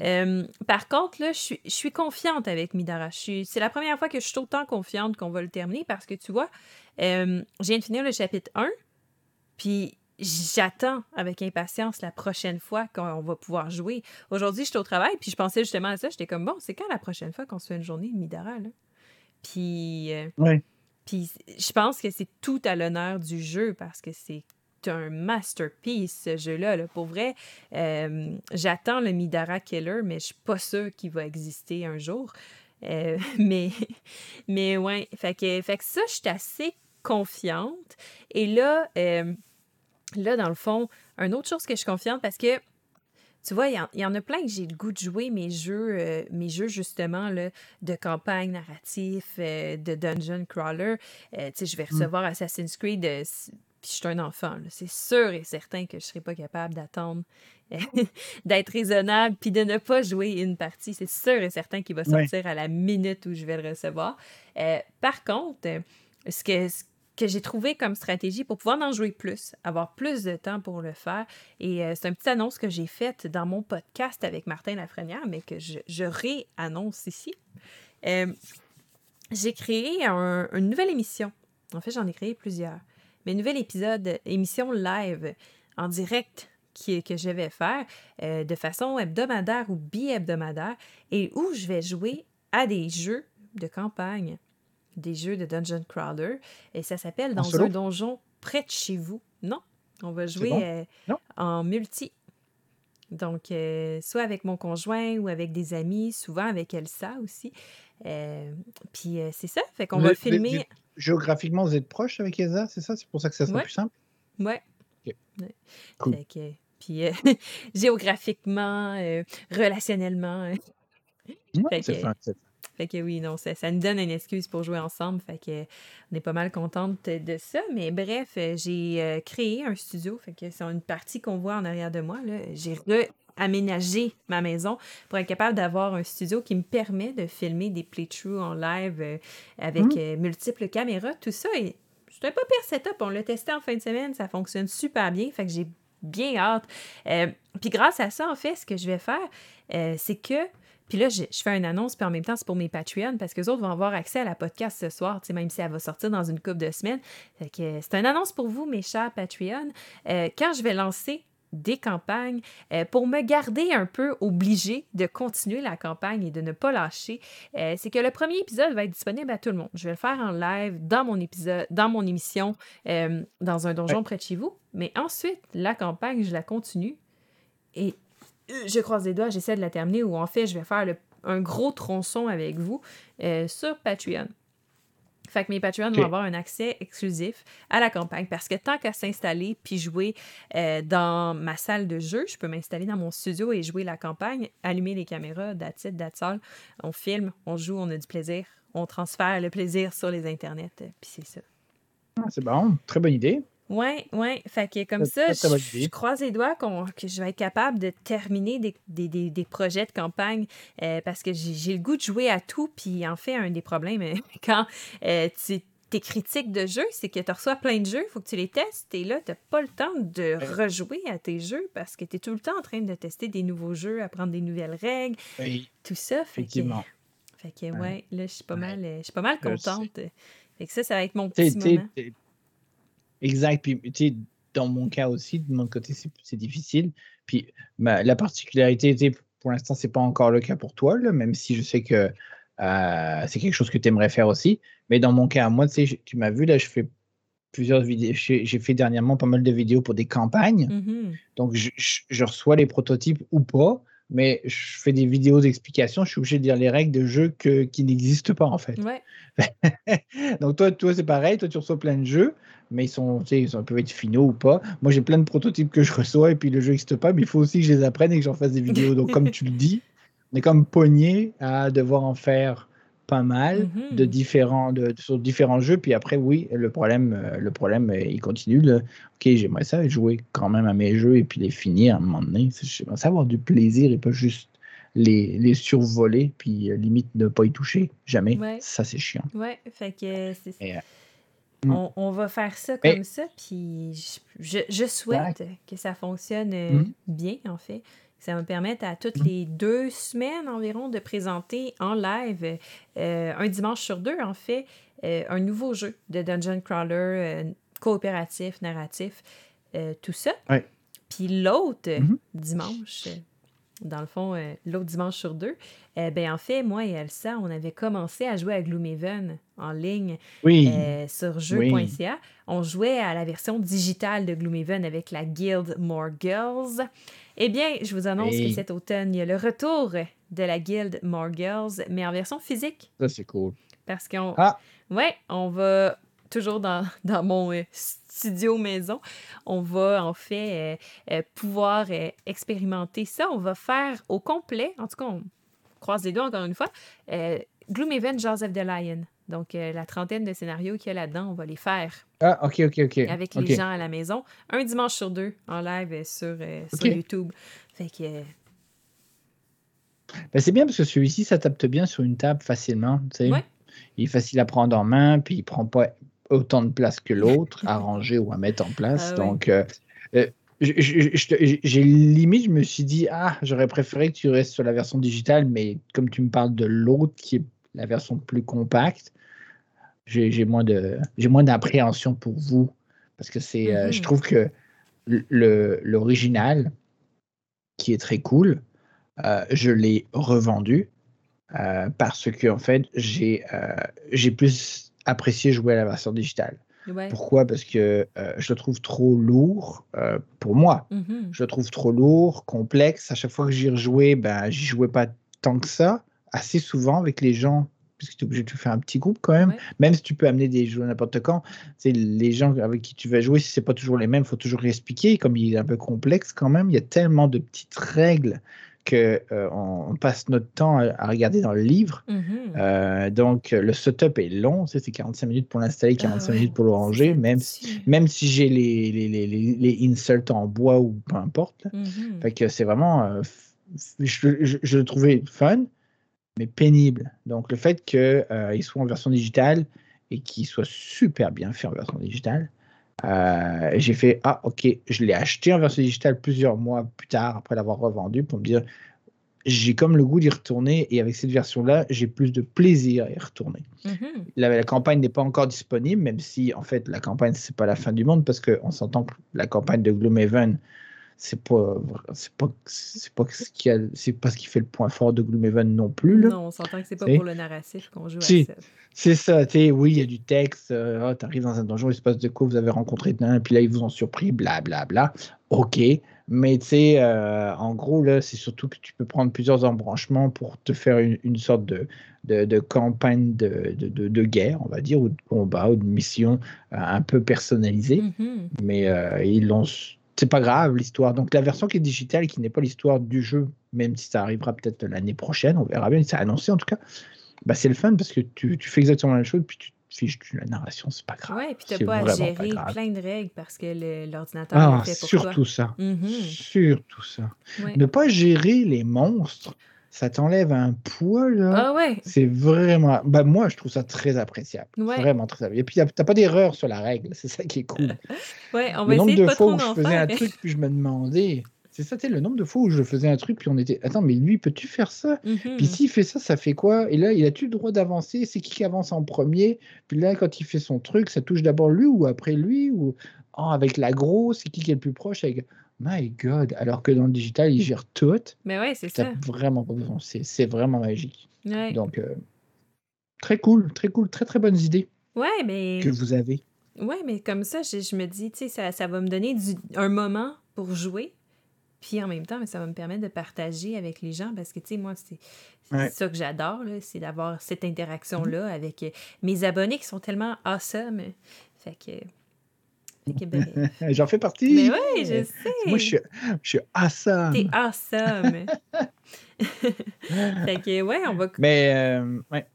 Speaker 1: Euh, par contre, là, je suis, je suis confiante avec Midara. C'est la première fois que je suis autant confiante qu'on va le terminer parce que tu vois, euh, je viens de finir le chapitre 1, puis j'attends avec impatience la prochaine fois qu'on va pouvoir jouer. Aujourd'hui, j'étais au travail, puis je pensais justement à ça. J'étais comme, bon, c'est quand la prochaine fois qu'on se fait une journée de Midara, là? Puis, euh, puis je pense que c'est tout à l'honneur du jeu parce que c'est un masterpiece, ce jeu-là. là. Pour vrai, euh, j'attends le Midara Killer, mais je suis pas sûre qu'il va exister un jour. Euh, mais, mais ouais, fait que, fait que ça, je suis assez confiante. Et là, euh, là, dans le fond, une autre chose que je suis confiante parce que tu vois, il y, en- il y en a plein que j'ai le goût de jouer mes jeux, euh, mes jeux justement là, de campagne narratif, euh, de dungeon crawler. Euh, tu sais, je vais recevoir Assassin's Creed, puis je suis un enfant. C'est sûr et certain que je ne serai pas capable d'attendre, d'être raisonnable, puis de ne pas jouer une partie. C'est sûr et certain qu'il va
Speaker 2: Ouais.
Speaker 1: sortir à la minute où je vais le recevoir. Euh, par contre, euh, ce que, ce que j'ai trouvé comme stratégie pour pouvoir en jouer plus, avoir plus de temps pour le faire, et euh, c'est une petite annonce que j'ai faite dans mon podcast avec Martin Lafrenière, mais que je, je réannonce ici. Euh, j'ai créé un- une nouvelle émission. En fait, j'en ai créé plusieurs. Mais un nouvel épisode, émission live en direct qui, que je vais faire euh, de façon hebdomadaire ou bi-hebdomadaire et où je vais jouer à des jeux de campagne, des jeux de Dungeon Crawler. Et ça s'appelle Dans un donjon près de chez vous. Non, on va jouer
Speaker 2: bon?
Speaker 1: euh,
Speaker 2: Non?
Speaker 1: en multi. Donc, euh, soit avec mon conjoint ou avec des amis, souvent avec Elsa aussi. Euh, puis euh, c'est ça, fait qu'on va filmer.
Speaker 2: Géographiquement, vous êtes proche avec Elsa, c'est ça? C'est pour ça que ça serait
Speaker 1: Ouais.
Speaker 2: plus simple?
Speaker 1: Ouais.
Speaker 2: Ok.
Speaker 1: Ouais.
Speaker 2: Cool.
Speaker 1: Fait que, puis euh, géographiquement, euh, relationnellement.
Speaker 2: Ouais, c'est
Speaker 1: que-
Speaker 2: fin, c'est fin.
Speaker 1: Fait que oui, non, ça, ça nous donne une excuse pour jouer ensemble. Fait que on est pas mal contente de ça. Mais bref, j'ai euh, créé un studio. Fait que c'est une partie qu'on voit en arrière de moi. là. J'ai aménagé ma maison pour être capable d'avoir un studio qui me permet de filmer des playthroughs en live euh, avec
Speaker 2: Mhm.
Speaker 1: euh, multiples caméras, tout ça. C'est un pas pire setup. On l'a testé en fin de semaine. Ça fonctionne super bien. Fait que j'ai bien hâte. Euh, puis grâce à ça, en fait, ce que je vais faire, c'est que puis là, je, je fais une annonce, puis en même temps, c'est pour mes Patreons, parce que autres vont avoir accès à la podcast ce soir, même si elle va sortir dans une couple de semaines. C'est une annonce pour vous, mes chers Patreons. Euh, quand je vais lancer des campagnes, euh, pour me garder un peu obligé de continuer la campagne et de ne pas lâcher, euh, c'est que le premier épisode va être disponible à tout le monde. Je vais le faire en live dans mon épisode, dans mon émission, euh, dans un donjon près de chez vous. Mais ensuite, la campagne, je la continue. Et je croise les doigts, j'essaie de la terminer, ou en fait, je vais faire le- un gros tronçon avec vous sur Patreon. Fait que mes Patreons vont avoir un accès exclusif à la campagne parce que tant qu'à s'installer puis jouer euh, dans ma salle de jeu, je peux m'installer dans mon studio et jouer la campagne, allumer les caméras, that's it, that's all. On filme, on joue, on a du plaisir, on transfère le plaisir sur les internets, euh, puis c'est ça.
Speaker 2: Ah, c'est bon, très bonne idée.
Speaker 1: Ouais, ouais. Fait que comme ça, je, je croise les doigts qu'on- que je vais être capable de terminer des, des- des- des projets de campagne euh, parce que j'ai le goût de jouer à tout. Puis en fait, un des problèmes, euh, quand euh, tu tes critiques de jeu, c'est que tu reçois plein de jeux, il faut que tu les testes et là, tu pas le temps de rejouer à tes jeux parce que tu es tout le temps en train de tester des nouveaux jeux, apprendre des nouvelles règles,
Speaker 2: Oui,
Speaker 1: tout ça. Fait que, fait que ouais, là, je suis pas
Speaker 2: Ouais.
Speaker 1: mal, je suis pas mal contente. Fait que ça, ça va être mon petit moment.
Speaker 2: Exact. Puis, tu sais, dans mon cas aussi, de mon côté, c'est difficile. Puis, ma- la particularité, tu sais, pour l'instant, c'est pas encore le cas pour toi, là, même si je sais que euh, c'est quelque chose que tu aimerais faire aussi. Mais dans mon cas, moi, tu sais, je- tu m'as vu, là, je fais plusieurs vidéos. J'ai fait dernièrement pas mal de vidéos pour des campagnes.
Speaker 1: Mhm.
Speaker 2: Donc, je, je- je reçois les prototypes ou pas, mais je fais des vidéos d'explication. Je suis obligé de dire les règles de jeu que- qui n'existent pas, en fait.
Speaker 1: Ouais.
Speaker 2: Donc toi, toi c'est pareil, toi tu reçois plein de jeux, mais ils sont, tu sais, ils sont- peuvent être finaux ou pas. Moi j'ai plein de prototypes que je reçois et puis le jeu n'existe pas, mais il faut aussi que je les apprenne et que j'en fasse des vidéos. Donc comme tu le dis, on est comme pogné à devoir en faire pas mal
Speaker 1: Mhm.
Speaker 2: de différents, de, sur différents jeux. Puis après, oui, le problème, euh, le problème, euh, il continue. là. Ok, j'aimerais ça jouer quand même à mes jeux et puis les finir à un moment donné. C'est- J'aimerais ça avoir du plaisir et pas juste les, les survoler, puis euh, limite ne pas y toucher. Jamais.
Speaker 1: Ouais.
Speaker 2: Ça, c'est chiant.
Speaker 1: Ouais, fait que c'est
Speaker 2: Et, euh, mm.
Speaker 1: on, on va faire ça
Speaker 2: Mais-
Speaker 1: comme ça, puis je, je- je souhaite que ça fonctionne
Speaker 2: Mhm.
Speaker 1: bien, en fait. Ça va me permettre à toutes les deux semaines environ de présenter en live, euh, un dimanche sur deux, en fait, euh, un nouveau jeu de Dungeon Crawler euh, coopératif, narratif, tout ça. Puis l'autre mm-hmm. dimanche, dans le fond, l'autre dimanche sur deux, ben en fait, moi et Elsa, on avait commencé à jouer à Gloomhaven en ligne sur jeu.ca. On jouait à la version digitale de Gloomhaven avec la guild More Girls. Eh bien, je vous annonce que cet automne, il y a le retour de la guilde More Girls, mais en version physique.
Speaker 2: Ça, c'est cool.
Speaker 1: Parce qu'on. Ah! Ouais, on va toujours dans, mon euh, studio maison, on va en fait euh, euh, pouvoir expérimenter ça. On va faire au complet, en tout cas, on croise les doigts encore une fois, Gloomhaven Joseph the Lion. Donc, la trentaine de scénarios qu'il y a là-dedans, on va les faire.
Speaker 2: Ah, OK, OK, OK.
Speaker 1: Avec les gens à la maison. Un dimanche sur deux en live sur, YouTube. Fait que.
Speaker 2: Ben, c'est bien parce que celui-ci, ça tape bien sur une table facilement. Tu sais. Il est facile à prendre en main, puis il prend pas autant de place que l'autre à ranger ou à mettre en place. Ah Donc, euh, euh, j'ai limite, je me suis dit, ah, j'aurais préféré que tu restes sur la version digitale, mais comme tu me parles de l'autre qui est la version plus compacte, j'ai moins de j'ai moins d'appréhension pour vous parce que c'est euh, je mm-hmm. trouve que l'original qui est très cool je l'ai revendu euh, parce que en fait j'ai j'ai plus apprécié jouer à la version digitale. Pourquoi? Parce que je le trouve trop lourd pour moi. Mm-hmm. je le trouve trop lourd complexe. À chaque fois que j'y rejouais ben j'y jouais pas tant que ça assez souvent avec les gens puisque tu es obligé de faire un petit groupe quand même, même si tu peux amener des joueurs n'importe quand. C'est les gens avec qui tu vas jouer, si c'est pas toujours les mêmes, il faut toujours les expliquer. Comme il est un peu complexe quand même, il y a tellement de petites règles que euh, on passe notre temps à, regarder dans le livre. Mm-hmm. Euh, donc le setup est long, c'est 45 minutes pour l'installer, 45 ah minutes pour le ranger, même si, même si j'ai les, les, les, les, inserts en bois ou peu importe. Fait que c'est vraiment, euh, je, je, je, le trouvais fun mais pénible. Donc le fait qu'il euh, soit en version digitale et qu'il soit super bien fait en version digitale, euh, j'ai fait Ah, ok, je l'ai acheté en version digitale plusieurs mois plus tard après l'avoir revendu pour me dire j'ai comme le goût d'y retourner et avec cette version-là, j'ai plus de plaisir à y retourner. Mm-hmm. la, campagne n'est pas encore disponible, même si en fait la campagne, c'est pas la fin du monde parce qu'on s'entend que la campagne de Gloomhaven c'est pas c'est pas c'est pas ce qui c'est pas ce qui fait le point fort de Gloomhaven non plus là.
Speaker 1: Non, on s'entend que c'est pas pour le narratif qu'on joue si,
Speaker 2: C'est ça, tu sais, oui, il y a du texte, euh, oh, tu arrives dans un donjon, il se passe de quoi, vous avez rencontré un, puis là ils vous ont surpris, blablabla. Bla, bla. OK, mais tu sais euh, en gros là, c'est surtout que tu peux prendre plusieurs embranchements pour te faire une, une sorte de, de, de campagne de, de, de, guerre, on va dire, ou de combat, ou de mission euh, un peu personnalisée. Mm-hmm. Mais ils l'ont c'est pas grave l'histoire. Donc la version qui est digitale, qui n'est pas l'histoire du jeu, même si ça arrivera peut-être l'année prochaine, on verra bien, c'est annoncé en tout cas, bah, c'est le fun parce que tu, tu, fais exactement la même chose, puis tu te fiches de la narration, c'est pas grave.
Speaker 1: Ouais, puis tu pas à gérer plein de règles parce que l'ordinateur ah, fait pour
Speaker 2: surtout Ça. Mm-hmm. Surtout ça. Ne pas gérer les monstres ça t'enlève un poids, là.
Speaker 1: Ah ouais.
Speaker 2: C'est vraiment. Bah, moi, je trouve ça très appréciable. Vraiment très appréciable. Et puis, t'as pas d'erreur sur la règle. C'est ça qui est cool.
Speaker 1: ouais, on va le nombre de, fois où je
Speaker 2: faisais un truc, puis je me demandais. C'est ça, tu le nombre de fois où je faisais un truc, puis on était. Attends, mais lui, peux-tu faire ça? Puis mm-hmm. s'il fait ça, ça fait quoi? Et là, il a-tu le droit d'avancer? C'est qui qui avance en premier? Puis là, quand il fait son truc, ça touche d'abord lui ou après lui Ou oh, avec l'agro, c'est qui qui est le plus proche avec... My God! Alors que dans le digital, ils gèrent tout.
Speaker 1: Mais ouais, c'est ça.
Speaker 2: vraiment pas besoin. C'est vraiment magique. Donc, euh, très cool, très cool, très très bonnes idées.
Speaker 1: Ouais, mais.
Speaker 2: Que vous avez.
Speaker 1: Ouais, mais comme ça, je, me dis, tu sais, ça, ça, va me donner du, un moment pour jouer. Puis en même temps, mais ça va me permettre de partager avec les gens parce que, tu sais, moi, c'est ça que j'adore, c'est d'avoir cette interaction-là mm-hmm. avec euh, mes abonnés qui sont tellement awesome. Fait que
Speaker 2: J'en fais partie.
Speaker 1: Mais oui, je sais.
Speaker 2: Moi, je suis, je suis awesome.
Speaker 1: T'es awesome. fait que, ouais, on va.
Speaker 2: Mais, euh, ouais.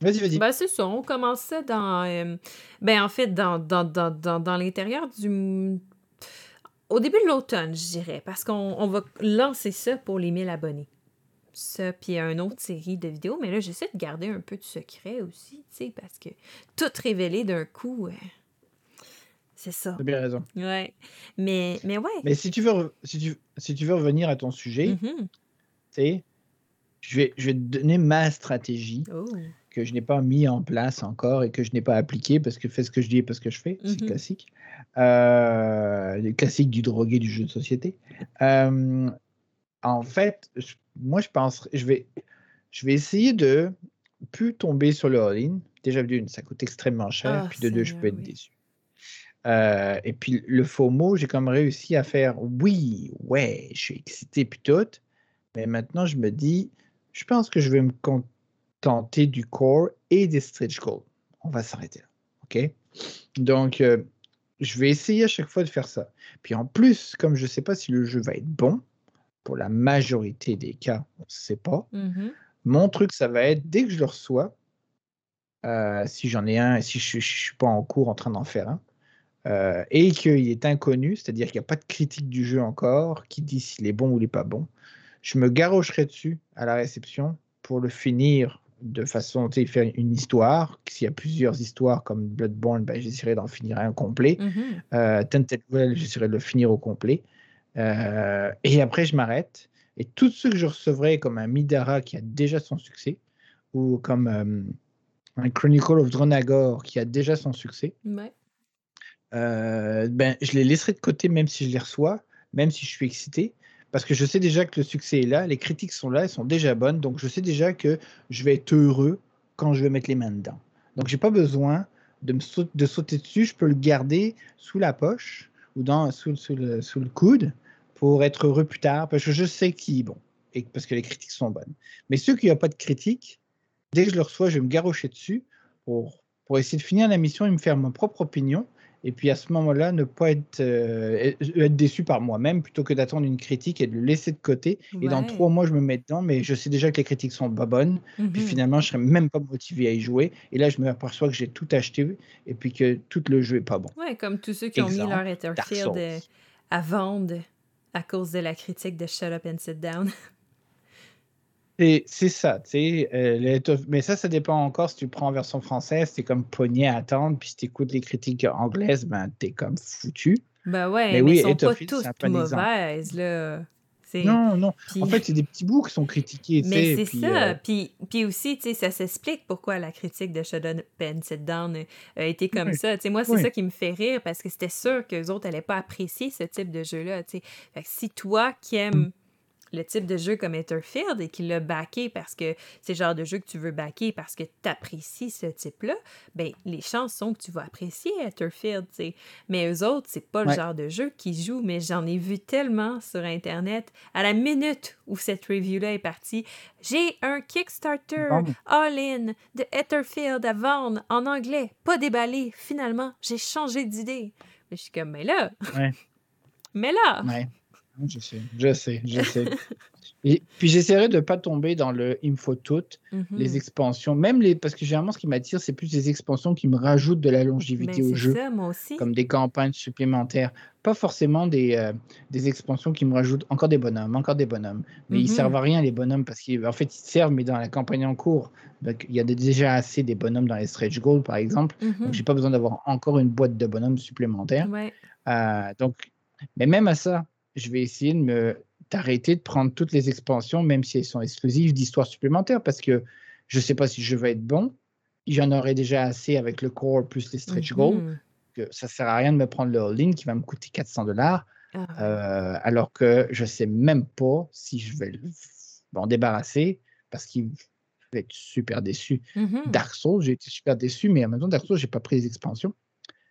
Speaker 2: Vas-y, vas-y.
Speaker 1: Ben, c'est ça. On commence ça dans. Euh, ben, en fait, dans, dans, dans, dans, dans l'intérieur du. Au début de l'automne, je dirais, parce qu'on on va lancer ça pour les 1000 abonnés. Ça, puis une autre série de vidéos. Mais là, j'essaie de garder un peu de secret aussi, tu sais, parce que tout révéler d'un coup. C'est ça.
Speaker 2: Tu as bien raison.
Speaker 1: Ouais. Mais, mais ouais.
Speaker 2: Mais si tu veux, si tu, si tu veux revenir à ton sujet,
Speaker 1: Mhm.
Speaker 2: tu sais, je vais, je vais te donner ma stratégie
Speaker 1: Oh.
Speaker 2: que je n'ai pas mis en place encore et que je n'ai pas appliquée parce que fais ce que je dis et pas ce que je fais, c'est
Speaker 1: Mhm.
Speaker 2: classique. Euh, le classique du drogué du jeu de société. Euh, en fait, je- moi je pense, je vais, je vais essayer de plus tomber sur le all-in. Déjà d'une, ça coûte extrêmement cher,
Speaker 1: Ah,
Speaker 2: puis de deux, je peux être
Speaker 1: oui.
Speaker 2: déçu. Euh, et puis le faux mot, j'ai comme réussi à faire oui, ouais, je suis excité puis tout. Mais maintenant, je me dis, je pense que je vais me contenter du core et des stretch goals. On va s'arrêter là. OK? Donc, euh, je vais essayer à chaque fois de faire ça. Puis en plus, comme je ne sais pas si le jeu va être bon, pour la majorité des cas, on ne sait pas.
Speaker 1: Mhm.
Speaker 2: Mon truc, ça va être dès que je le reçois, euh, si j'en ai un et si je ne suis pas en cours en train d'en faire un, euh, et qu'il est inconnu, c'est-à-dire qu'il n'y a pas de critique du jeu encore qui dit s'il est bon ou il n'est pas bon, je me garrocherai dessus à la réception pour le finir de façon, tu sais, faire une histoire. S'il y a plusieurs histoires comme Bloodborne, ben, j'essaierai d'en finir un complet.
Speaker 1: Mhm.
Speaker 2: Euh, Tented Well, j'essaierai de le finir au complet. Euh, et après, je m'arrête. Et tout ce que je recevrai comme un Midara qui a déjà son succès, ou comme euh, un Chronicle of Dronagor qui a déjà son succès,
Speaker 1: Ouais.
Speaker 2: Euh, ben, je les laisserai de côté même si je les reçois, même si je suis excité, parce que je sais déjà que le succès est là, les critiques sont là, elles sont déjà bonnes, donc je sais déjà que je vais être heureux quand je vais mettre les mains dedans. Donc j'ai pas besoin de, me sau- de sauter dessus, je peux le garder sous la poche ou dans, sous, sous le, sous le coude pour être heureux plus tard, parce que je sais qu'il est bon, et parce que les critiques sont bonnes. Mais ceux qui n'ont pas de critiques, dès que je le reçois, je vais me garrocher dessus pour, pour essayer de finir la mission et me faire ma propre opinion. Et puis à ce moment-là, ne pas être, euh, être déçu par moi-même plutôt que d'attendre une critique et de le laisser de côté. Et dans trois mois, je me mets dedans, mais je sais déjà que les critiques sont pas bonnes. Puis
Speaker 1: Mhm.
Speaker 2: finalement, je serais même pas motivé à y jouer. Et là, je me aperçois que j'ai tout acheté et puis que tout le jeu est pas bon.
Speaker 1: Ouais, comme tous ceux qui ont mis leur Etherfield euh, à vendre à cause de la critique de Shut Up and Sit Down.
Speaker 2: Et c'est ça, tu sais. euh, mais ça, ça dépend encore si tu prends en version française, t'es comme pogné à attendre, puis si t'écoutes les critiques anglaises, ben t'es comme foutu.
Speaker 1: Ben ouais,
Speaker 2: Mais
Speaker 1: mais,
Speaker 2: oui,
Speaker 1: ils sont pas
Speaker 2: exemple.
Speaker 1: mauvaises, là. C'est-
Speaker 2: Non, non.
Speaker 1: puis-
Speaker 2: En fait, c'est des petits bouts qui sont critiqués,
Speaker 1: Mais c'est
Speaker 2: puis,
Speaker 1: ça.
Speaker 2: euh,
Speaker 1: Puis, puis aussi, tu sais, ça s'explique pourquoi la critique de Up and Sit Down euh, a été comme
Speaker 2: Oui.
Speaker 1: ça. Tu sais, moi, c'est
Speaker 2: Oui.
Speaker 1: ça qui me fait rire parce que c'était sûr qu'eux autres n'allaient pas apprécier ce type de jeu-là. tu sais. Fait que si toi qui aimes
Speaker 2: Mm.
Speaker 1: Le type de jeu comme Etherfield et qui l'a backé parce que c'est le genre de jeu que tu veux backer parce que tu apprécies ce type-là, ben les chances sont que tu vas apprécier Etherfield, tu sais. Mais eux autres, c'est pas le genre de jeu qu'ils jouent, mais j'en ai vu tellement sur Internet à la minute où cette review-là est partie. J'ai un Kickstarter
Speaker 2: Bon.
Speaker 1: all-in de Etherfield à vendre en anglais, pas déballé. Finalement, j'ai changé d'idée. Mais je suis comme, mais là,
Speaker 2: Ouais.
Speaker 1: mais là,
Speaker 2: Ouais, je sais, je sais, je sais. Et puis j'essaierai de ne pas tomber dans le il me faut tout,
Speaker 1: Mhm.
Speaker 2: les expansions, même les. Parce que généralement, ce qui m'attire, c'est plus les expansions qui me rajoutent de la longévité
Speaker 1: Mais
Speaker 2: au jeu,
Speaker 1: ça, moi aussi.
Speaker 2: comme des campagnes supplémentaires. Pas forcément des, euh, des expansions qui me rajoutent encore des bonhommes, encore des bonhommes. Mais ils
Speaker 1: Mhm.
Speaker 2: servent à rien, les bonhommes, parce qu'en fait, ils servent, mais dans la campagne en cours. Donc, il y a déjà assez des bonhommes dans les stretch goals, par exemple.
Speaker 1: Mhm.
Speaker 2: Donc, j'ai pas besoin d'avoir encore une boîte de bonhommes supplémentaires.
Speaker 1: Ouais.
Speaker 2: Euh, donc, mais même à ça, je vais essayer de me d'arrêter de prendre toutes les expansions, même si elles sont exclusives d'histoires supplémentaires, parce que je ne sais pas si je vais être bon. J'en aurai déjà assez avec le core plus les stretch goals,
Speaker 1: Mhm.
Speaker 2: que ça sert à rien de me prendre le all-in qui va me coûter 400 dollars,
Speaker 1: Ah
Speaker 2: euh, alors que je ne sais même pas si je vais m'en débarrasser, parce qu'il va être super déçu.
Speaker 1: Mhm.
Speaker 2: Dark Souls, j'ai été super déçu, mais en même temps, Dark Souls, j'ai pas pris les expansions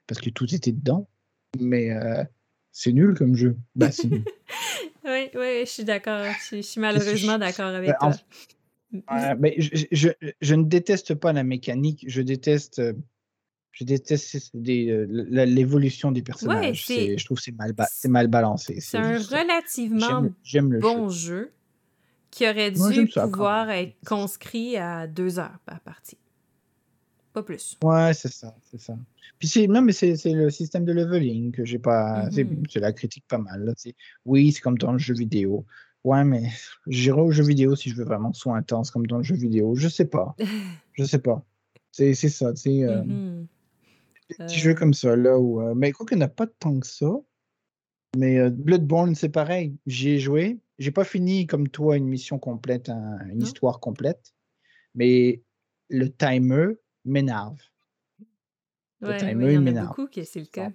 Speaker 2: parce que tout était dedans. Mais euh, c'est nul comme jeu. Bah, c'est nul.
Speaker 1: Oui, oui, je suis d'accord. Je, suis- je suis malheureusement d'accord avec
Speaker 2: en-
Speaker 1: toi.
Speaker 2: Ouais, mais je, je, je ne déteste pas la mécanique, je déteste, euh, je déteste euh, l'évolution des personnages.
Speaker 1: C'est-
Speaker 2: je trouve que c'est mal, ba- c'est mal balancé.
Speaker 1: C'est un
Speaker 2: juste ça.
Speaker 1: relativement
Speaker 2: le
Speaker 1: bon
Speaker 2: jeu.
Speaker 1: jeu qui aurait dû pouvoir être conscrit à deux heures par partie. Pas plus.
Speaker 2: Ouais, c'est ça, c'est ça. Puis c'est, non, mais c'est le système de leveling que j'ai pas. c'est-
Speaker 1: Mhm.
Speaker 2: C'est la critique pas mal. là. C'est- Oui, c'est comme dans le jeu vidéo. Ouais, mais j'irai au jeu vidéo si je veux vraiment que ce soit intense comme dans le jeu vidéo. Je sais pas. Je sais pas. C'est ça, tu sais. euh,
Speaker 1: Mhm.
Speaker 2: Des petits jeux
Speaker 1: Euh,
Speaker 2: comme ça, là, où, euh, mais quoi qu'il n'y en a pas tant que ça. Mais euh, Bloodborne, c'est pareil. J'y ai joué. J'ai pas fini comme toi une mission complète, un- une
Speaker 1: Non?
Speaker 2: histoire complète. Mais le timer m'énerve. Le
Speaker 1: Ouais,
Speaker 2: timer,
Speaker 1: ouais, il
Speaker 2: m'énerve.
Speaker 1: beaucoup que c'est le cas.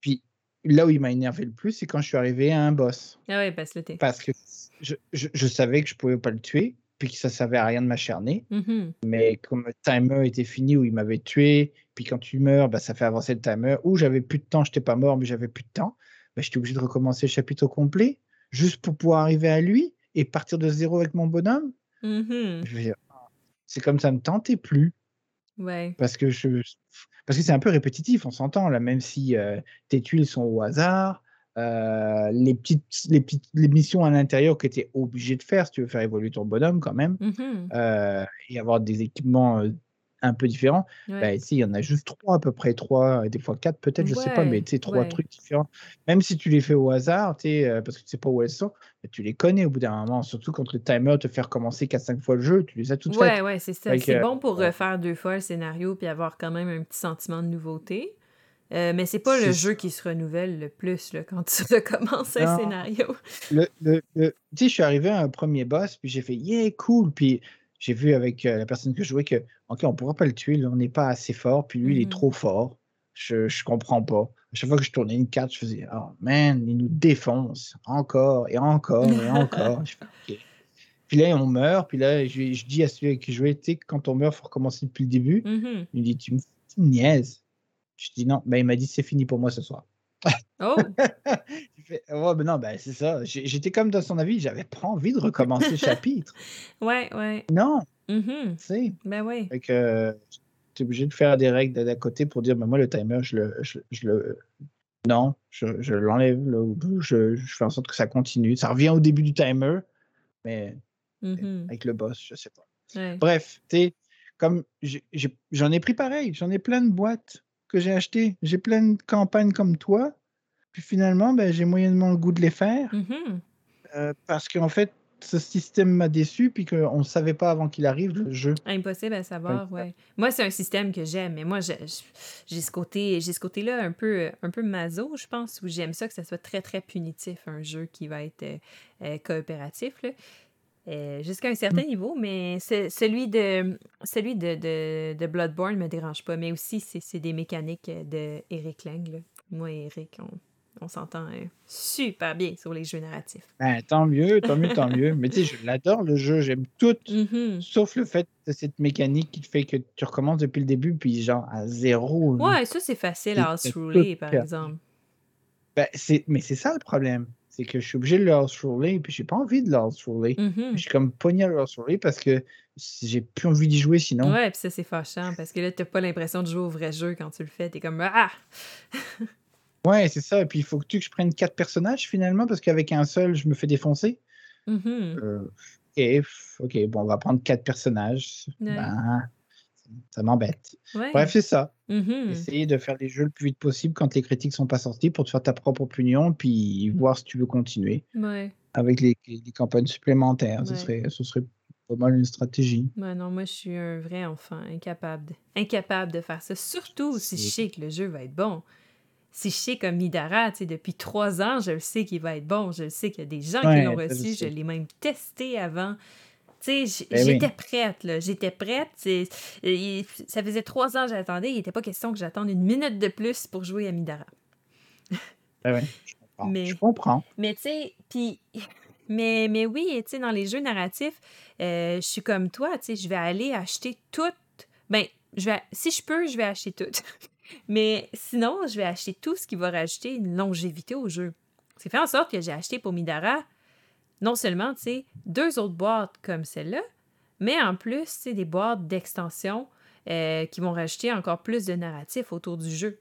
Speaker 2: Puis là où il m'a énervé le plus, c'est quand je suis arrivé à un boss.
Speaker 1: Ah ouais, parce que là, t'es.
Speaker 2: Parce que je, je- je savais que je pouvais pas le tuer, puis que ça servait à rien de m'acharner.
Speaker 1: Mhm.
Speaker 2: Mais comme le timer était fini, où il m'avait tué, puis quand tu meurs, bah, ça fait avancer le timer. Ou j'avais plus de temps, j'étais pas mort, mais j'avais plus de temps. Bah, j'étais obligé de recommencer le chapitre au complet, juste pour pouvoir arriver à lui et partir de zéro avec mon bonhomme.
Speaker 1: Mhm.
Speaker 2: Je veux dire, C'est comme ça me tentait plus.
Speaker 1: Ouais.
Speaker 2: Parce que je parce que c'est un peu répétitif, on s'entend là, même si euh, tes tuiles sont au hasard, euh, les petites les petites les missions à l'intérieur que tu es obligé de faire si tu veux faire évoluer ton bonhomme quand même,
Speaker 1: Mhm.
Speaker 2: euh, et avoir des équipements un peu différents.
Speaker 1: Ouais.
Speaker 2: Bah, ici, il y en a juste trois à peu près, trois, des fois quatre peut-être, je sais pas, mais
Speaker 1: Ouais,
Speaker 2: tu trois
Speaker 1: ouais.
Speaker 2: trucs différents. Même si tu les fais au hasard, euh, parce que tu sais pas où elles sont, bah, tu les connais au bout d'un moment. Surtout quand le timer te fait recommencer 4-5 fois le jeu, tu les as toutes
Speaker 1: Ouais,
Speaker 2: faites.
Speaker 1: ouais, c'est ça. C'est bon pour
Speaker 2: euh,
Speaker 1: refaire deux fois le scénario puis avoir quand même un petit sentiment de nouveauté. Euh, mais c'est pas le jeu qui se renouvelle le plus là, quand tu recommences un
Speaker 2: Non.
Speaker 1: scénario.
Speaker 2: Le, le, le- tu sais, je suis arrivé à un premier boss, puis j'ai fait yeah, cool. Puis j'ai vu avec euh, la personne que je jouais que, OK, on pourra pas le tuer, là, on n'est pas assez fort, puis lui, il est
Speaker 1: Mhm.
Speaker 2: trop fort. Je, je comprends pas. À chaque fois que je tournais une carte, je faisais, oh man, il nous défonce encore et encore et encore. Je fais, OK. Puis là, on meurt, puis là, je, je dis à celui avec qui je jouais, tu sais, quand on meurt, il faut recommencer depuis le début.
Speaker 1: Mhm.
Speaker 2: Il me dit, tu me tu me niaises. Je dis non, ben, il m'a dit, c'est fini pour moi ce soir.
Speaker 1: Oh!
Speaker 2: Ouais, ben non, ben c'est ça. J'étais comme dans son avis, j'avais pas envie de recommencer le chapitre.
Speaker 1: Ouais, ouais.
Speaker 2: Non,
Speaker 1: Mhm.
Speaker 2: tu sais.
Speaker 1: Ben.
Speaker 2: Fait que tu es obligé de faire des règles d'à côté pour dire, ben moi, le timer, je le. Je, je le non, je, je l'enlève. Je, je fais en sorte que ça continue. Ça revient au début du timer, mais
Speaker 1: Mhm.
Speaker 2: avec le boss, je sais pas.
Speaker 1: Ouais.
Speaker 2: Bref, tu sais, comme j'en ai pris pareil, j'en ai plein de boîtes que j'ai achetées. J'ai plein de campagnes comme toi. Puis finalement, ben, j'ai moyennement le goût de les faire.
Speaker 1: Mhm.
Speaker 2: euh, parce qu'en fait, ce système m'a déçu, puis qu'on ne savait pas avant qu'il arrive le jeu.
Speaker 1: Impossible à savoir, ouais. Moi, c'est un système que j'aime, mais moi, j'ai j'ai ce côté, côté-là un peu, un peu maso, je pense, où j'aime ça que ça soit très, très punitif, un jeu qui va être euh, euh, coopératif, là. Euh, jusqu'à un certain niveau, mais celui de celui de, de, de Bloodborne me dérange pas, mais aussi c'est c'est des mécaniques de Eric Lang. là. Moi et Eric, on, on s'entend euh, super bien sur les jeux narratifs.
Speaker 2: Ben, tant mieux, tant mieux, tant mieux. Mais tu sais, je l'adore le jeu, j'aime tout,
Speaker 1: Mhm.
Speaker 2: sauf le fait de cette mécanique qui fait que tu recommences depuis le début, puis genre à zéro. là.
Speaker 1: Ouais, ça c'est facile à house-ruler,
Speaker 2: tout
Speaker 1: par exemple.
Speaker 2: Ben, c'est- mais c'est ça le problème. C'est que je suis obligé de le house-roller, puis j'ai pas envie de le house-roller.
Speaker 1: Mhm.
Speaker 2: Je suis comme pogné à le house-roller parce que j'ai plus envie d'y jouer sinon.
Speaker 1: Ouais, puis ça, c'est fâchant parce que là, t'as pas l'impression de jouer au vrai jeu quand tu le fais. T'es comme Ah!
Speaker 2: Ouais, c'est ça. Et puis il faut que tu que je prenne quatre personnages finalement, parce qu'avec un seul, je me fais défoncer.
Speaker 1: Mhm.
Speaker 2: Euh, ok, f- ok, bon, on va prendre quatre personnages.
Speaker 1: Ouais.
Speaker 2: Ben, ça m'embête.
Speaker 1: Ouais.
Speaker 2: Bref, c'est ça.
Speaker 1: Mhm.
Speaker 2: Essayer de faire les jeux le plus vite possible quand les critiques sont pas sorties pour te faire ta propre opinion, puis voir si tu veux continuer
Speaker 1: Ouais.
Speaker 2: avec les, les campagnes supplémentaires. Ce, serait, ce serait pas mal une stratégie.
Speaker 1: Ouais, non, moi, je suis un vrai enfant, incapable de, incapable de faire ça. Surtout si je sais que le jeu va être bon. Si je sais comme Midara, tu sais, depuis trois ans, je le sais qu'il va être bon. Je le sais qu'il y a des gens qui l'ont reçu. Je l'ai même testé avant. Tu sais,
Speaker 2: Ben oui.
Speaker 1: j'étais prête, là. J'étais prête. Il- Ça faisait trois ans que j'attendais. Il n'était pas question que j'attende une minute de plus pour jouer à Midara.
Speaker 2: Ouais, ouais, je comprends.
Speaker 1: Mais-
Speaker 2: Je comprends.
Speaker 1: Mais tu sais, puis. Mais, mais oui, tu sais, dans les jeux narratifs, euh, je suis comme toi, tu sais, je vais aller acheter toutes. Ben, je vais, si je peux, je vais acheter toutes. Mais sinon, je vais acheter tout ce qui va rajouter une longévité au jeu. C'est fait en sorte que j'ai acheté pour Midara, non seulement, deux autres boîtes comme celle-là, mais en plus, des boîtes d'extension euh, qui vont rajouter encore plus de narratif autour du jeu.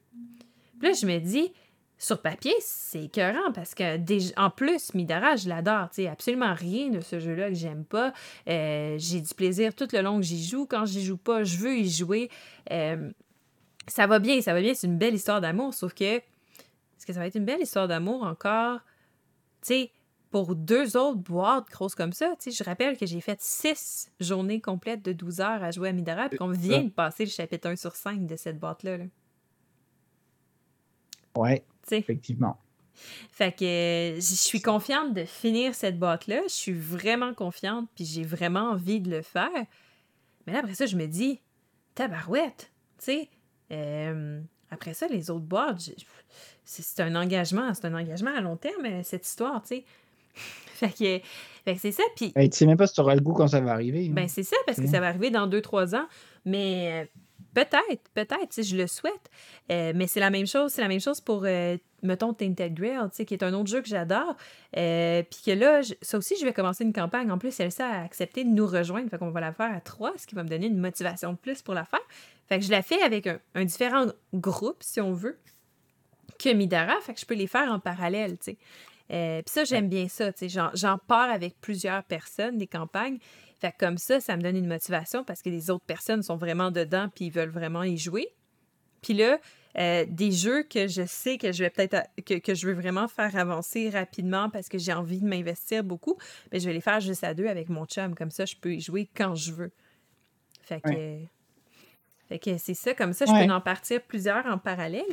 Speaker 1: Puis là, je me dis, sur papier, c'est écœurant parce que, en plus, Midara, je l'adore. Absolument rien de ce jeu-là que j'aime pas. Euh, j'ai du plaisir tout le long que j'y joue. Quand j'y joue pas, je veux y jouer. Euh, ça va bien, ça va bien. C'est une belle histoire d'amour, sauf que est-ce que ça va être une belle histoire d'amour encore? Tu sais, pour deux autres boîtes grosses comme ça, tu sais, je rappelle que j'ai fait six journées complètes de 12 heures à jouer à Midara, puis qu'on vient de passer le chapitre 1 sur 5 de cette boîte-là. Là.
Speaker 2: Ouais, effectivement.
Speaker 1: Fait que je suis confiante de finir cette boîte-là. Je suis vraiment confiante, puis j'ai vraiment envie de le faire. Mais là, après ça, je me dis, tabarouette, tu sais. Euh, après ça, les autres boîtes, c'est un engagement, c'est un engagement à long terme, euh, cette histoire, tu sais. fait que, c'est ça. Puis.
Speaker 2: tu sais même pas si tu auras le goût quand ça va arriver.
Speaker 1: Ben, c'est ça, parce que ça va arriver dans deux, trois ans. Mais euh, Peut-être, peut-être, si je le souhaite. Euh, mais c'est la même chose, c'est la même chose pour, euh, mettons, Tainted Grail, qui est un autre jeu que j'adore. Euh, puis que là, ça aussi, je vais commencer une campagne. En plus, Elsa a accepté de nous rejoindre. Fait qu'on va la faire à trois, ce qui va me donner une motivation de plus pour la faire. Fait que je la fais avec un, différent groupe, si on veut, que Midara. Fait que je peux les faire en parallèle, tu sais. puis ça, j'aime bien ça, tu sais. J'en pars avec plusieurs personnes, des campagnes. Fait comme ça, ça me donne une motivation parce que les autres personnes sont vraiment dedans puis ils veulent vraiment y jouer. Puis là, euh, des jeux que je sais que je vais peut-être que, je veux vraiment faire avancer rapidement parce que j'ai envie de m'investir beaucoup, mais ben, je vais les faire juste à deux avec mon chum. Comme ça, je peux y jouer quand je veux. Fait que, que c'est ça, comme ça, je peux en partir plusieurs en parallèle.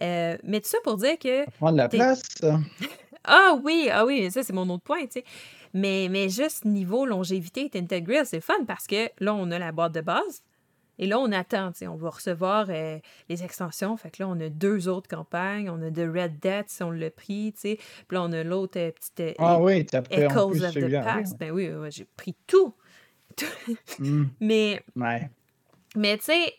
Speaker 1: Euh, mais tout ça pour dire que.
Speaker 2: Prendre la place.
Speaker 1: ah oui, ah oui, ça c'est mon autre point, tu sais. Mais, mais juste niveau longévité et c'est fun parce que là, on a la boîte de base. Et là, on attend, on va recevoir euh, les extensions. Fait que là, on a deux autres campagnes. On a de Red Dead, si on l'a pris, tu sais. Puis là, on a l'autre euh, petite euh,
Speaker 2: ah, oui, as pris
Speaker 1: Echoes of the Past. Ben oui, j'ai pris tout. Hmm. Mais,
Speaker 2: ouais.
Speaker 1: Mais tu sais,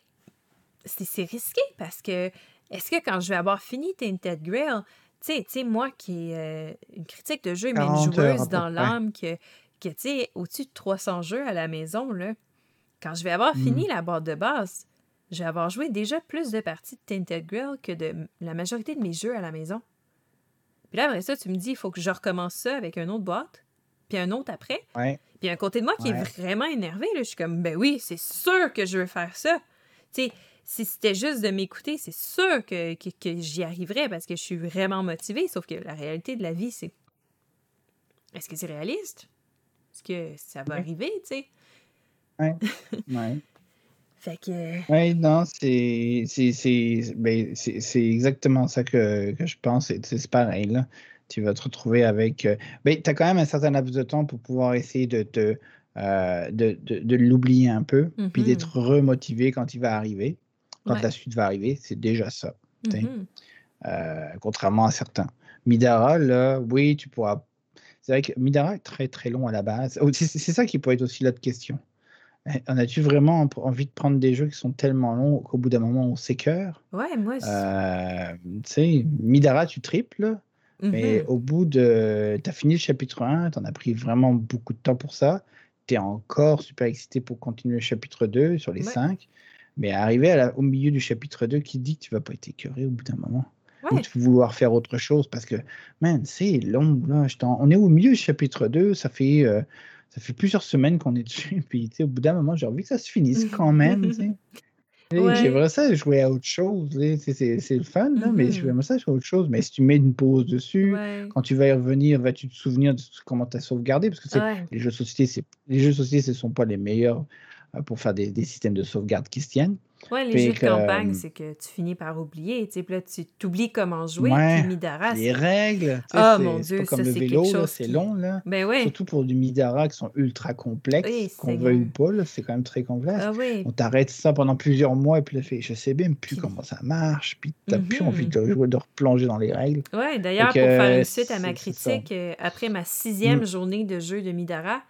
Speaker 1: c'est risqué parce que est-ce que quand je vais avoir fini Tainted Grail, tu sais, moi qui est euh, une critique de jeu, mais une joueuse dans l'âme, que, que tu sais, au-dessus de 300 jeux à la maison, là, quand je vais avoir mmh. fini la boîte de base, je vais avoir joué déjà plus de parties de Tainted Grail que de la majorité de mes jeux à la maison. Puis là, après ça, tu me dis, il faut que je recommence ça avec une autre boîte, puis un autre après. Puis un côté de moi qui est vraiment énervé, là, je suis comme, ben oui, c'est sûr que je veux faire ça. Tu sais, si c'était juste de m'écouter, c'est sûr que, j'y arriverais parce que je suis vraiment motivée. Sauf que la réalité de la vie, c'est. Est-ce que c'est réaliste? Est-ce que ça va arriver, tu sais?
Speaker 2: Ouais. ouais.
Speaker 1: fait que.
Speaker 2: Oui, non, c'est. C'est ben, exactement ça que, je pense. C'est pareil, là. Tu vas te retrouver avec. Euh, ben, tu as quand même un certain laps de temps pour pouvoir essayer de te. Euh, de, de, l'oublier un peu, puis mm-hmm. d'être remotivé quand il va arriver quand la suite va arriver, c'est déjà ça. Mm-hmm. Euh, contrairement à certains. Midara, là, oui, tu pourras. C'est vrai que Midara est très très long à la base. Oh, c'est ça qui pourrait être aussi l'autre question. Eh, en as-tu vraiment envie de prendre des jeux qui sont tellement longs qu'au bout d'un moment on s'écœure?
Speaker 1: Ouais, moi aussi.
Speaker 2: Euh, tu sais, Midara, tu triples, mais mm-hmm. au bout de. Tu as fini le chapitre 1, tu en as pris vraiment beaucoup de temps pour ça. Tu es encore super excité pour continuer le chapitre 2 sur les 5. Mais arriver au milieu du chapitre 2, qui dit que tu vas pas être écœuré au bout d'un moment Ou tu vouloir faire autre chose parce que, man, c'est long. Là, on est au milieu du chapitre 2, ça fait, euh, ça fait plusieurs semaines qu'on est dessus. Puis au bout d'un moment, j'ai envie que ça se finisse quand même. J'aimerais ça jouer à autre chose. C'est le fun, là, mais mm-hmm. j'aimerais ça jouer à autre chose. Mais si tu mets une pause dessus, quand tu vas y revenir, vas-tu te souvenir de comment tu as sauvegardé? Parce que les jeux de société, les jeux de société, ce ne sont pas les meilleurs euh, pour faire des, systèmes de sauvegarde qui se tiennent.
Speaker 1: Oui, les jeux de campagne, euh, c'est que tu finis par oublier. Tu sais, puis là, tu t'oublies comment jouer. puis Midara,
Speaker 2: les règles.
Speaker 1: Oh mon Dieu, ça, c'est quelque chose.
Speaker 2: C'est long, là.
Speaker 1: Ben ouais.
Speaker 2: Surtout pour du Midara qui sont ultra complexes, qu'on veuille ou pas, c'est quand même très complexe.
Speaker 1: Ah, oui.
Speaker 2: On t'arrête ça pendant plusieurs mois, et puis là, je sais même plus comment ça marche, puis tu n'as plus envie de jouer, de replonger dans les règles.
Speaker 1: Oui, d'ailleurs, pour faire une suite à ma critique, euh, après ma sixième mm. journée de jeu de Midara,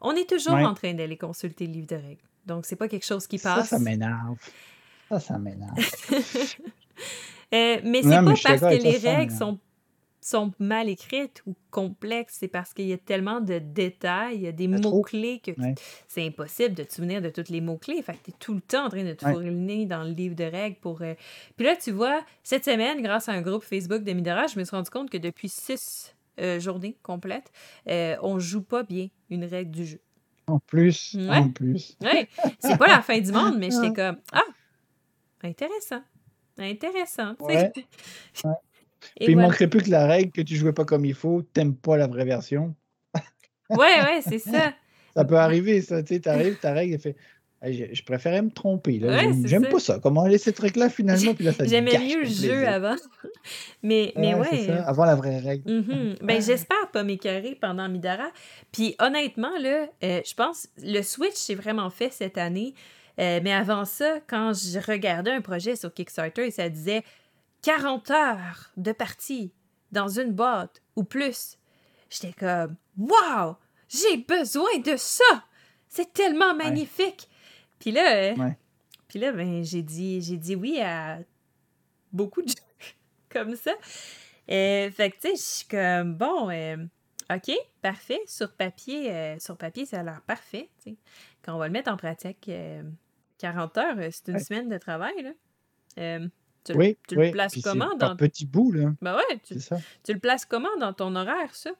Speaker 1: on est toujours en train d'aller consulter le livre de règles. Donc, c'est pas quelque chose qui passe.
Speaker 2: Ça, ça m'énerve. Ça, ça m'énerve.
Speaker 1: euh, mais c'est pas parce que les règles sont, sont mal écrites ou complexes, c'est parce qu'il y a tellement de détails, il y a des mots-clés que c'est impossible de te souvenir de tous les mots-clés. Fait que tu es tout le temps en train de te fournir dans le livre de règles pour. Euh, Puis là, tu vois, cette semaine, grâce à un groupe Facebook de Midora, je me suis rendu compte que depuis six euh, journées complètes, euh, on joue pas bien une règle du jeu.
Speaker 2: En plus, en plus.
Speaker 1: Oui, c'est pas la fin du monde, mais j'étais comme Ah, intéressant. Intéressant.
Speaker 2: Ouais. Puis il manquerait plus que la règle que tu jouais pas comme il faut, t'aimes pas la vraie version.
Speaker 1: ouais, ouais, c'est ça.
Speaker 2: ça peut arriver, ça. Tu sais, t'arrives, ta règle, elle fait je, préférais me tromper. J'aime pas ça. Comment laisser ce truc-là finalement.
Speaker 1: J'aimais mieux le jeu avant. mais, mais ouais.
Speaker 2: Avant la vraie règle.
Speaker 1: Mm-hmm. Ben, j'espère pas m'écœurer pendant Midara. Puis honnêtement, là, euh, je pense le Switch, c'est vraiment fait cette année. Euh, mais avant ça, quand je regardais un projet sur Kickstarter et ça disait 40 heures de partie dans une boîte ou plus, j'étais comme Waouh! J'ai besoin de ça! C'est tellement magnifique! Puis là, euh, puis là ben, j'ai dit, j'ai dit oui à beaucoup de gens comme ça. Euh, fait que, tu sais, je suis comme, bon, euh, OK, parfait. Sur papier, sur papier, ça a l'air parfait. Quand on va le mettre en pratique, 40 heures, c'est une semaine de travail. Là.
Speaker 2: tu, oui, tu le places comment dans. petit bout, là.
Speaker 1: Ben ouais, tu, tu le places comment dans ton horaire, ça?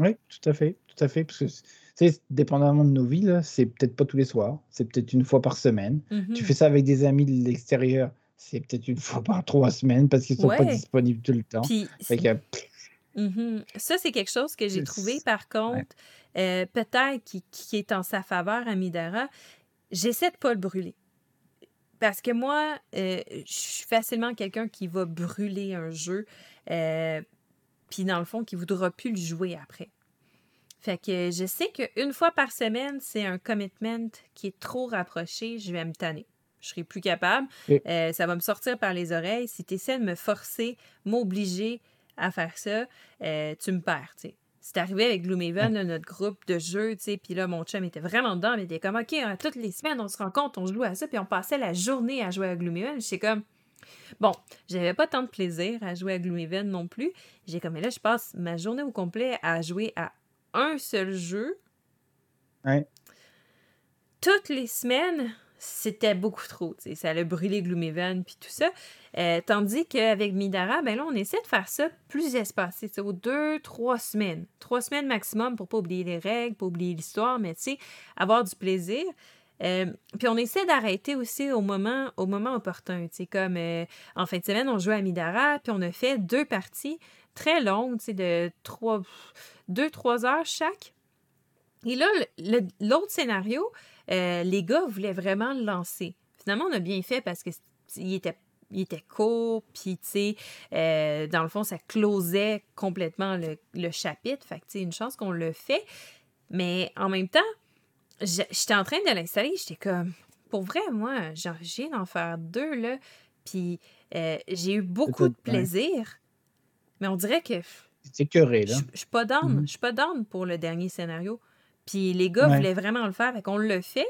Speaker 2: Oui, tout à fait. Tout à fait. Parce que sais, dépendamment de nos vies, c'est peut-être pas tous les soirs, c'est peut-être une fois par semaine. Tu mmh fais ça avec des amis de l'extérieur, c'est peut-être une fois par trois semaines parce qu'ils sont pas disponibles tout le temps.
Speaker 1: Mmh ça, c'est quelque chose que j'ai trouvé, par contre, euh, peut-être qui, est en sa faveur à Midara. J'essaie de pas le brûler. Parce que moi, euh, je suis facilement quelqu'un qui va brûler un jeu, euh, puis dans le fond, qui voudra plus le jouer après. Fait que je sais qu'une fois par semaine, c'est un commitment qui est trop rapproché, je vais me tanner. Je serai plus capable. Euh, ça va me sortir par les oreilles. Si tu essaies de me forcer, m'obliger à faire ça, euh, tu me perds. C'est arrivé avec Gloomhaven, notre groupe de jeux, tu sais, puis là, mon chum était vraiment dedans, mais il était comme, OK, hein, toutes les semaines, on se rend compte, on joue à ça, puis on passait la journée à jouer à Gloomhaven. J'étais comme, bon, j'avais pas tant de plaisir à jouer à Gloomhaven non plus. J'ai comme, mais là, je passe ma journée au complet à jouer à un seul jeu. Toutes les semaines, c'était beaucoup trop. Ça allait brûler Gloomhaven puis tout ça. Euh, tandis qu'avec Midara, ben là, on essaie de faire ça plus espacé, aux deux, trois semaines. Trois semaines maximum pour pas oublier les règles, pas oublier l'histoire, mais tu sais, avoir du plaisir. Euh, puis on essaie d'arrêter aussi au moment, au moment opportun. Comme euh, en fin de semaine, on joue à Midara, puis on a fait deux parties très longues, de trois, deux, trois heures chaque. Et là, l'autre scénario, euh, les gars voulaient vraiment le lancer. Finalement, on a bien fait parce qu'il était il était court, puis, tu sais, euh, dans le fond, ça closait complètement le, chapitre. Fait que, tu sais, une chance qu'on le fait. Mais en même temps, j'étais en train de l'installer, j'étais comme, pour vrai, moi, j'ai envie d'en faire deux, là. Puis, euh, j'ai eu beaucoup de plaisir. Mais on dirait que
Speaker 2: c'est curé, là.
Speaker 1: Je suis pas down. Mhm. Je suis pas down pour le dernier scénario. Puis les gars voulaient vraiment le faire, fait qu'on le fait.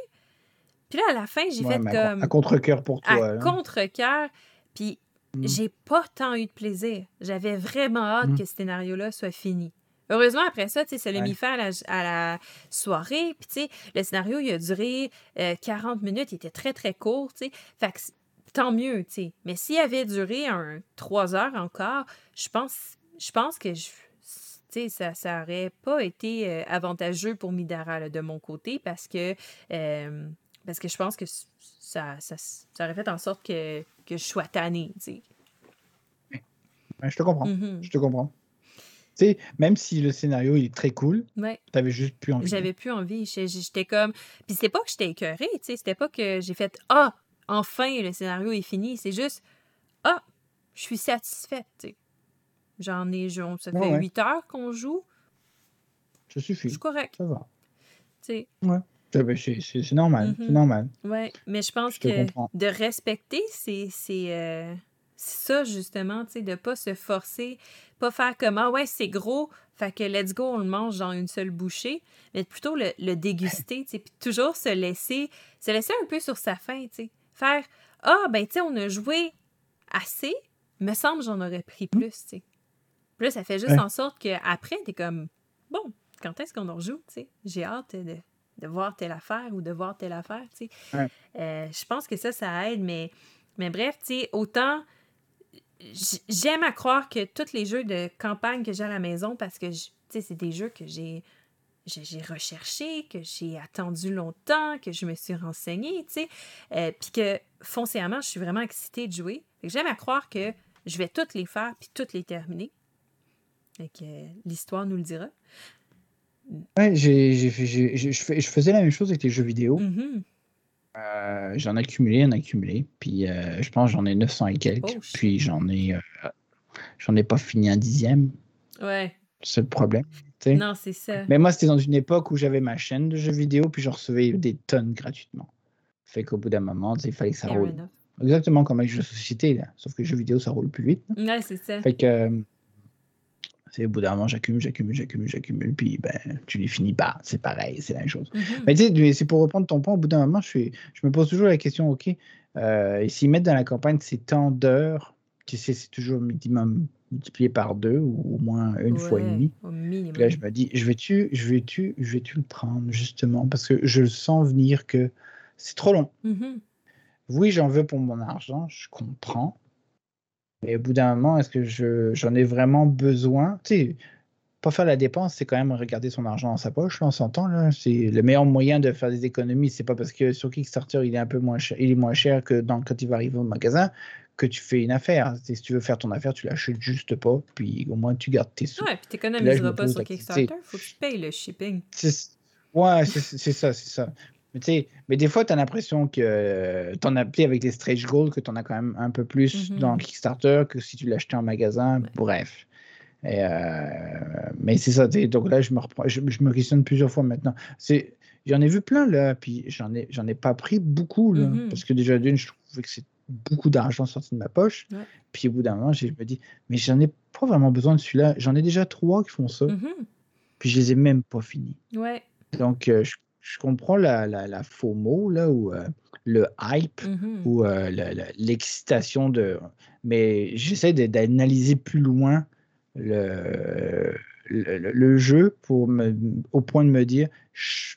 Speaker 1: Puis là, à la fin, j'ai fait comme.
Speaker 2: À contre-cœur pour toi.
Speaker 1: À contre-cœur. Puis mhm. j'ai pas tant eu de plaisir. J'avais vraiment hâte mhm. que ce scénario-là soit fini. Heureusement, après ça, tu sais, ça l'a mis fin à la, soirée. Puis, tu sais, le scénario, il a duré 40 euh, minutes. Il était très, très court, tu sais. Fait que tant mieux, tu sais. Mais s'il avait duré un 3 heures encore, je pense je pense que je, ça, ça aurait pas été euh, avantageux pour Midara de mon côté parce que, euh, parce que je pense que ça, ça, ça, aurait fait en sorte que, que je sois tannée.
Speaker 2: je te comprends. Mm-hmm. Je te comprends. sais, même si le scénario il est très cool,
Speaker 1: ouais.
Speaker 2: t'avais juste plus envie.
Speaker 1: J'avais plus envie. J'étais comme. Puis c'était pas que j'étais écœurée, tu sais. C'était pas que j'ai fait Ah, enfin le scénario est fini. C'est juste Ah, je suis satisfaite, tu sais. J'en ai, ça fait 8 heures qu'on joue.
Speaker 2: Ça suffit.
Speaker 1: C'est correct.
Speaker 2: Ça va. Ouais. C'est normal. C'est mm-hmm. normal.
Speaker 1: Oui, mais je pense que de respecter, c'est euh, ça, justement, tu sais, de ne pas se forcer, pas faire comme Ah ouais, c'est gros, fait que let's go, on le mange dans une seule bouchée, mais plutôt le, le déguster, tu sais, puis toujours se laisser, se laisser un peu sur sa faim, tu sais. Faire Ah, ben, tu sais, on a joué assez, me semble j'en aurais pris mm. plus, tu sais. Puis là, ça fait juste en sorte qu'après, t'es comme, bon, quand est-ce qu'on en rejoue, tu sais? J'ai hâte de, de, voir telle affaire ou de voir telle affaire, tu sais. Euh, je pense que ça, ça aide, mais, mais bref, tu sais, autant j'aime à croire que tous les jeux de campagne que j'ai à la maison, parce que, tu sais, c'est des jeux que j'ai j'ai recherché, que j'ai attendu longtemps, que je me suis renseignée, tu sais, euh, puis que foncièrement, je suis vraiment excitée de jouer. J'aime à croire que je vais toutes les faire puis toutes les terminer. Fait que euh, l'histoire nous le dira.
Speaker 2: Ouais, je, fais- je faisais la même chose avec les jeux vidéo.
Speaker 1: Mhm.
Speaker 2: Euh, j'en ai accumulé, j'en ai accumulé. Puis je pense que j'en ai 900 et quelques.
Speaker 1: Oh,
Speaker 2: puis j'en ai, euh, j'en ai pas fini un dixième.
Speaker 1: Ouais.
Speaker 2: C'est le problème.
Speaker 1: Non, c'est ça.
Speaker 2: Mais moi, c'était dans une époque où j'avais ma chaîne de jeux vidéo, puis j'en recevais des tonnes gratuitement. Fait qu'au bout d'un moment, il fallait que ça
Speaker 1: Fair
Speaker 2: roule.
Speaker 1: enough.
Speaker 2: Exactement comme avec les jeux de société, là. Sauf que les jeux vidéo, ça roule plus vite.
Speaker 1: Ouais, c'est ça.
Speaker 2: Fait que, euh, c'est au bout d'un moment, j'accumule, j'accumule, j'accumule, j'accumule, puis ben, tu les finis pas. C'est pareil, c'est la même chose.
Speaker 1: Mhm.
Speaker 2: Mais tu sais, c'est pour reprendre ton point, au bout d'un moment, je, suis, je me pose toujours la question, OK, euh, s'ils mettent dans la campagne ces temps d'heures, tu sais, c'est toujours minimum multiplié par deux ou au moins une fois et demie.
Speaker 1: Au minimum.
Speaker 2: Puis là, je me dis, je vais-tu, je vais-tu, je vais-tu le prendre justement? Parce que je le sens venir que c'est trop long.
Speaker 1: Mhm.
Speaker 2: Oui, j'en veux pour mon argent, je comprends. Mais au bout d'un moment, est-ce que je, j'en ai vraiment besoin? Tu sais, pas faire la dépense, c'est quand même regarder son argent dans sa poche, là, on s'entend. Là. C'est le meilleur moyen de faire des économies. C'est pas parce que sur Kickstarter, il est un peu moins cher, il est moins cher que dans, quand il va arriver au magasin que tu fais une affaire. Si tu veux faire ton affaire, tu l'achètes juste pas, puis au moins tu gardes tes sous.
Speaker 1: Ouais, puis t'économiseras pas sur Kickstarter. Faut que tu payes le shipping.
Speaker 2: Ouais, c'est ça, c'est ça. Mais, sais, mais des fois, tu as l'impression que tu en as pris avec les stretch goals, que tu en as quand même un peu plus
Speaker 1: Mhm.
Speaker 2: dans Kickstarter que si tu l'achetais en magasin.
Speaker 1: Ouais.
Speaker 2: Bref. Et, euh, mais c'est ça. Donc là, je me, reprends, je, je me questionne plusieurs fois maintenant. J'en ai vu plein là, puis j'en ai, ai pas pris beaucoup là,
Speaker 1: Mhm.
Speaker 2: parce que déjà d'une, je trouvais que c'est beaucoup d'argent sorti de ma poche.
Speaker 1: Ouais.
Speaker 2: Puis au bout d'un moment, je me dis, mais j'en ai pas vraiment besoin de celui-là. J'en ai déjà trois qui font ça,
Speaker 1: Mhm.
Speaker 2: puis je les ai même pas finis.
Speaker 1: Ouais.
Speaker 2: Donc, euh, je, je comprends la, la, la FOMO, là, ou euh, le hype,
Speaker 1: Mhm.
Speaker 2: ou euh, le- le- l'excitation de. Mais j'essaie d'analyser plus loin le, le, le- le jeu pour me, au point de me dire, je suis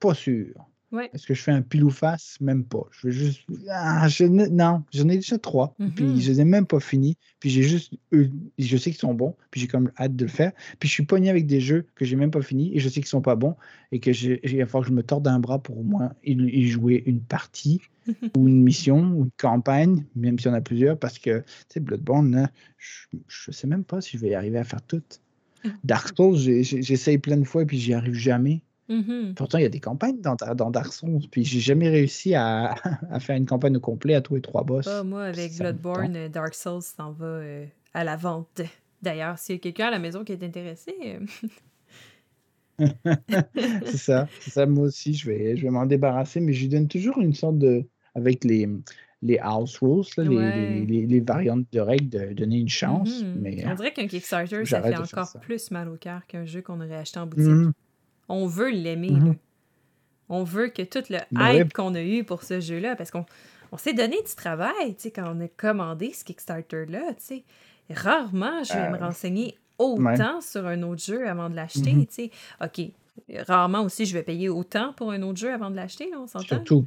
Speaker 2: pas sûr.
Speaker 1: Ouais.
Speaker 2: Est-ce que je fais un pile ou face? Même pas. Je veux juste. Ah, je non, j'en ai déjà trois.
Speaker 1: Mhm.
Speaker 2: Puis je les ai même pas finis. Puis j'ai juste. Je sais qu'ils sont bons. Puis j'ai comme hâte de le faire. Puis je suis pogné avec des jeux que j'ai même pas finis. Et je sais qu'ils sont pas bons. Et que j'ai- il va falloir que je me torde un bras pour au moins y, jouer une partie ou une mission ou une campagne, même s'il y en a plusieurs. Parce que, tu sais, Bloodborne, là, je, je sais même pas si je vais y arriver à faire toutes. Dark Souls, j'essaye plein de fois et puis j'y arrive jamais.
Speaker 1: Mhm.
Speaker 2: Pourtant, il y a des campagnes dans, dans Dark Souls, puis j'ai jamais réussi à, à faire une campagne au complet à tous les trois boss.
Speaker 1: Moi, avec Bloodborne, euh, Dark Souls s'en va euh, à la vente. D'ailleurs, s'il y a quelqu'un à la maison qui est intéressé, euh,
Speaker 2: c'est ça, c'est ça. Moi aussi, je vais, je vais m'en débarrasser, mais je lui donne toujours une sorte de. Avec les, les house rules, là, les-
Speaker 1: Ouais.
Speaker 2: les, les- les variantes de règles, de donner une chance.
Speaker 1: mhm.
Speaker 2: Mais
Speaker 1: on dirait qu'un Kickstarter, ça fait encore
Speaker 2: ça.
Speaker 1: plus mal au cœur qu'un jeu qu'on aurait acheté en boutique.
Speaker 2: Mhm.
Speaker 1: On veut l'aimer.
Speaker 2: Mhm.
Speaker 1: On veut que tout le
Speaker 2: Ben
Speaker 1: hype qu'on a eu pour ce jeu-là, parce qu'on on s'est donné du travail, tu sais, quand on a commandé ce Kickstarter-là, tu sais. Rarement, je vais me
Speaker 2: Euh,
Speaker 1: renseigner autant sur un autre jeu avant de l'acheter,
Speaker 2: Mhm.
Speaker 1: tu sais. OK, rarement aussi, je vais payer autant pour un autre jeu avant de l'acheter, on s'entend?
Speaker 2: Surtout.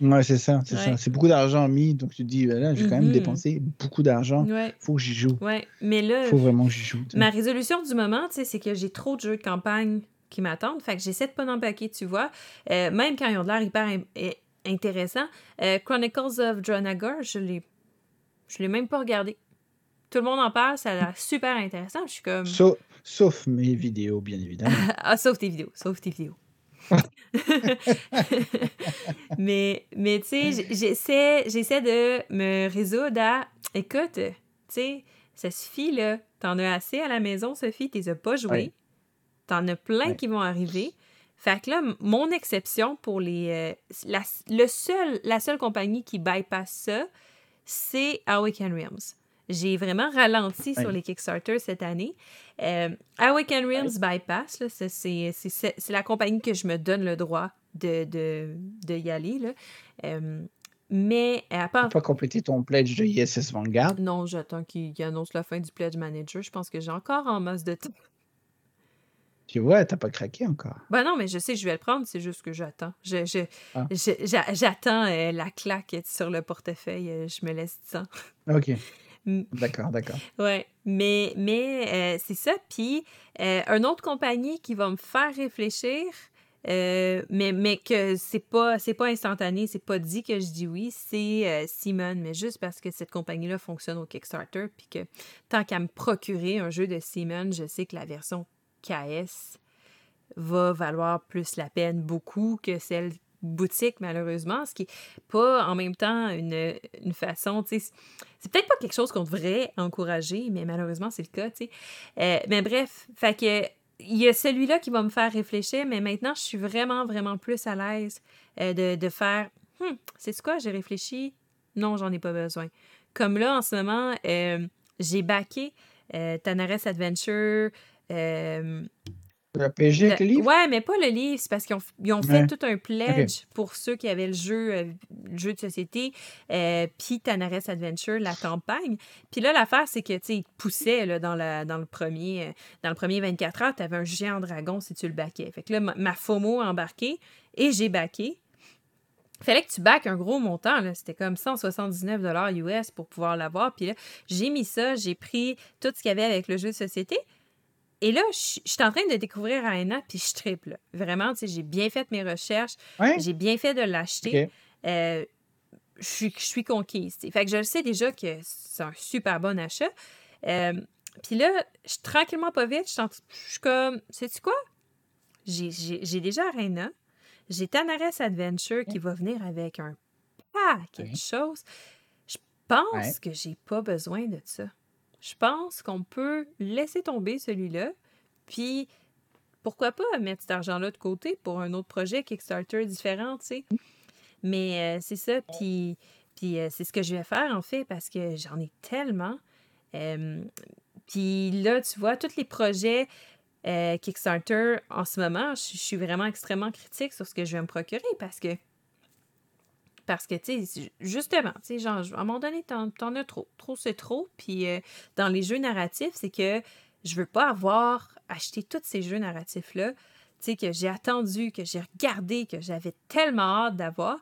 Speaker 2: Ouais, c'est ça, c'est
Speaker 1: Ouais.
Speaker 2: ça. C'est beaucoup d'argent mis, donc tu te dis, ben là, j'ai quand même
Speaker 1: Mhm.
Speaker 2: dépensé beaucoup d'argent.
Speaker 1: Ouais,
Speaker 2: Faut que j'y joue.
Speaker 1: ouais. Mais là,
Speaker 2: Faut vraiment que j'y joue.
Speaker 1: Ma résolution du moment, c'est que j'ai trop de jeux de campagne qui m'attendent. Fait que j'essaie de pas d'empaquer, tu vois. Euh, même quand ils ont de l'air hyper in- eh, intéressants. Euh, Chronicles of Draenor, je l'ai... Je l'ai même pas regardé. Tout le monde en parle, ça a l'air super intéressant. Je suis comme...
Speaker 2: Sauf, sauf mes vidéos, bien évidemment.
Speaker 1: ah, sauf tes vidéos, sauf tes vidéos. mais, mais tu sais, j'essaie, j'essaie de me résoudre à... Écoute, tu sais, ça suffit, là. T'en as assez à la maison, Sophie, t'es as pas joué.
Speaker 2: Ouais.
Speaker 1: T'en as plein
Speaker 2: Ouais.
Speaker 1: qui vont arriver. Fait que là, mon exception pour les... euh, la, le seul, la seule compagnie qui bypass ça, c'est Awaken Realms. J'ai vraiment ralenti sur
Speaker 2: Ouais.
Speaker 1: les Kickstarter cette année. Euh, Awaken Realms bypass, là, ça, c'est, c'est, c'est- c'est la compagnie que je me donne le droit de, de, de y aller. Là. Euh, mais à part...
Speaker 2: T'as pas complété ton pledge de ISS Vanguard?
Speaker 1: Non, j'attends qu'il qu'il annonce la fin du Pledge Manager. Je pense que j'ai encore en masse de temps.
Speaker 2: Tu vois, t'as pas craqué encore.
Speaker 1: Ben non, mais je sais que je vais le prendre, c'est juste que j'attends. Je, je-
Speaker 2: Ah.
Speaker 1: je- j'attends euh, la claque sur le portefeuille. euh, je me laisse du temps.
Speaker 2: Ok, d'accord, d'accord.
Speaker 1: Ouais, mais, mais euh, c'est ça. Puis, une autre compagnie qui va me faire réfléchir, mais, mais que c'est pas c'est pas instantané, c'est pas dit que je dis oui, c'est Simon, mais juste parce que cette compagnie-là fonctionne au Kickstarter, puis que tant qu'à me procurer un jeu de Simon, je sais que la version KS va valoir plus la peine beaucoup que celle boutique, malheureusement, ce qui n'est pas en même temps une, une façon, tu sais, c'est peut-être pas quelque chose qu'on devrait encourager, mais malheureusement, c'est le cas, tu sais. Euh, mais bref, fait que il y a celui-là qui va me faire réfléchir, mais maintenant, je suis vraiment, vraiment plus à l'aise euh, de, de, faire hum, c'est quoi, j'ai réfléchi, non, j'en ai pas besoin. Comme là, en ce moment, euh, j'ai euh, Tanares Adventure,
Speaker 2: le PG avec le livre?
Speaker 1: Ouais, mais pas le livre. C'est parce qu'ils ont, fait tout un pledge pour ceux qui avaient le jeu, euh, le jeu de société, euh, puis Tanares Adventure, la campagne. Puis là, l'affaire, c'est que, tu sais, ils poussaient là, dans, la, dans, le premier, euh, dans le premier 24 heures, tu avais un géant dragon si tu le baquais. Fait que là, ma, FOMO a embarqué et j'ai baqué. Fallait que tu baques un gros montant, là. C'était comme 179 US pour pouvoir l'avoir. Puis là, j'ai mis ça, j'ai pris tout ce qu'il y avait avec le jeu de société. Et là, je, suis en train de découvrir Aena, puis je triple. Vraiment, tu sais, j'ai bien fait mes recherches. J'ai bien fait de l'acheter. Euh, je, suis, je suis conquise. Fait que je sais déjà que c'est un super bon achat. Euh, puis là, je, tranquillement, pas vite, je, suis comme, sais-tu quoi? J'ai déjà Arena. J'ai Tanares Adventure qui va venir avec un paquet de choses. Je pense que j'ai pas besoin de ça je pense qu'on peut laisser tomber celui-là, puis pourquoi pas mettre cet argent-là de côté pour un autre projet Kickstarter différent, tu sais. Mais euh, c'est ça, puis, puis euh, c'est ce que je vais faire en fait, parce que j'en ai tellement. puis là, tu vois, tous les projets euh, Kickstarter en ce moment, je suis vraiment extrêmement critique sur ce que je vais me procurer parce que parce que, tu sais, justement, tu sais, genre, à un moment donné, t'en, en as trop. Trop, c'est trop. Puis euh, dans les jeux narratifs, c'est que je veux pas avoir acheté tous ces jeux narratifs-là, tu sais, que j'ai attendu, que j'ai regardé, que j'avais tellement hâte d'avoir,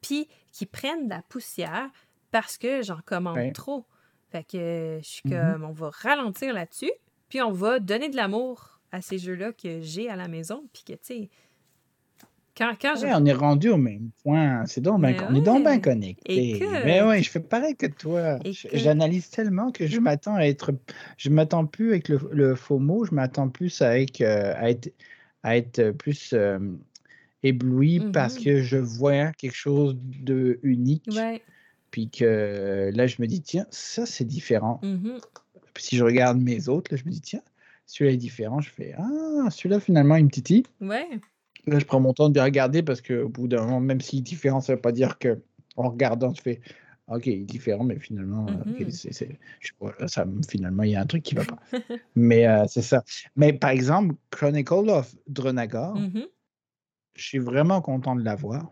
Speaker 1: puis qui prennent de la poussière parce que j'en commande trop. Fait que je suis mm-hmm. comme, on va ralentir là-dessus, puis on va donner de l'amour à ces jeux-là que j'ai à la maison, puis que, tu sais,
Speaker 2: quand, on est rendu au même point. C'est donc ben, on est donc bien connectés. Mais oui, je fais pareil que toi. J'analyse tellement que je m'attends à être. Je m'attends plus avec le, le, faux mot, je m'attends plus avec, euh, à, être, à être plus euh, ébloui parce mm-hmm. que je vois quelque chose de unique. Puis que là, je me dis, tiens, ça, c'est différent. Mm-hmm. Si je regarde mes autres, là, je me dis, tiens, celui-là est différent. Je fais, ah, celui-là, finalement, une petite.
Speaker 1: Ouais.
Speaker 2: Là, je prends mon temps de bien regarder parce qu'au bout d'un moment, même s'il est différent, ça ne veut pas dire que en regardant, tu fais OK, il est différent, mais finalement, mm-hmm. ça, finalement, il y a un truc qui ne va pas. mais euh, c'est ça. Mais par exemple, Chronicle of Drenagar, mm-hmm. je suis vraiment content de l'avoir.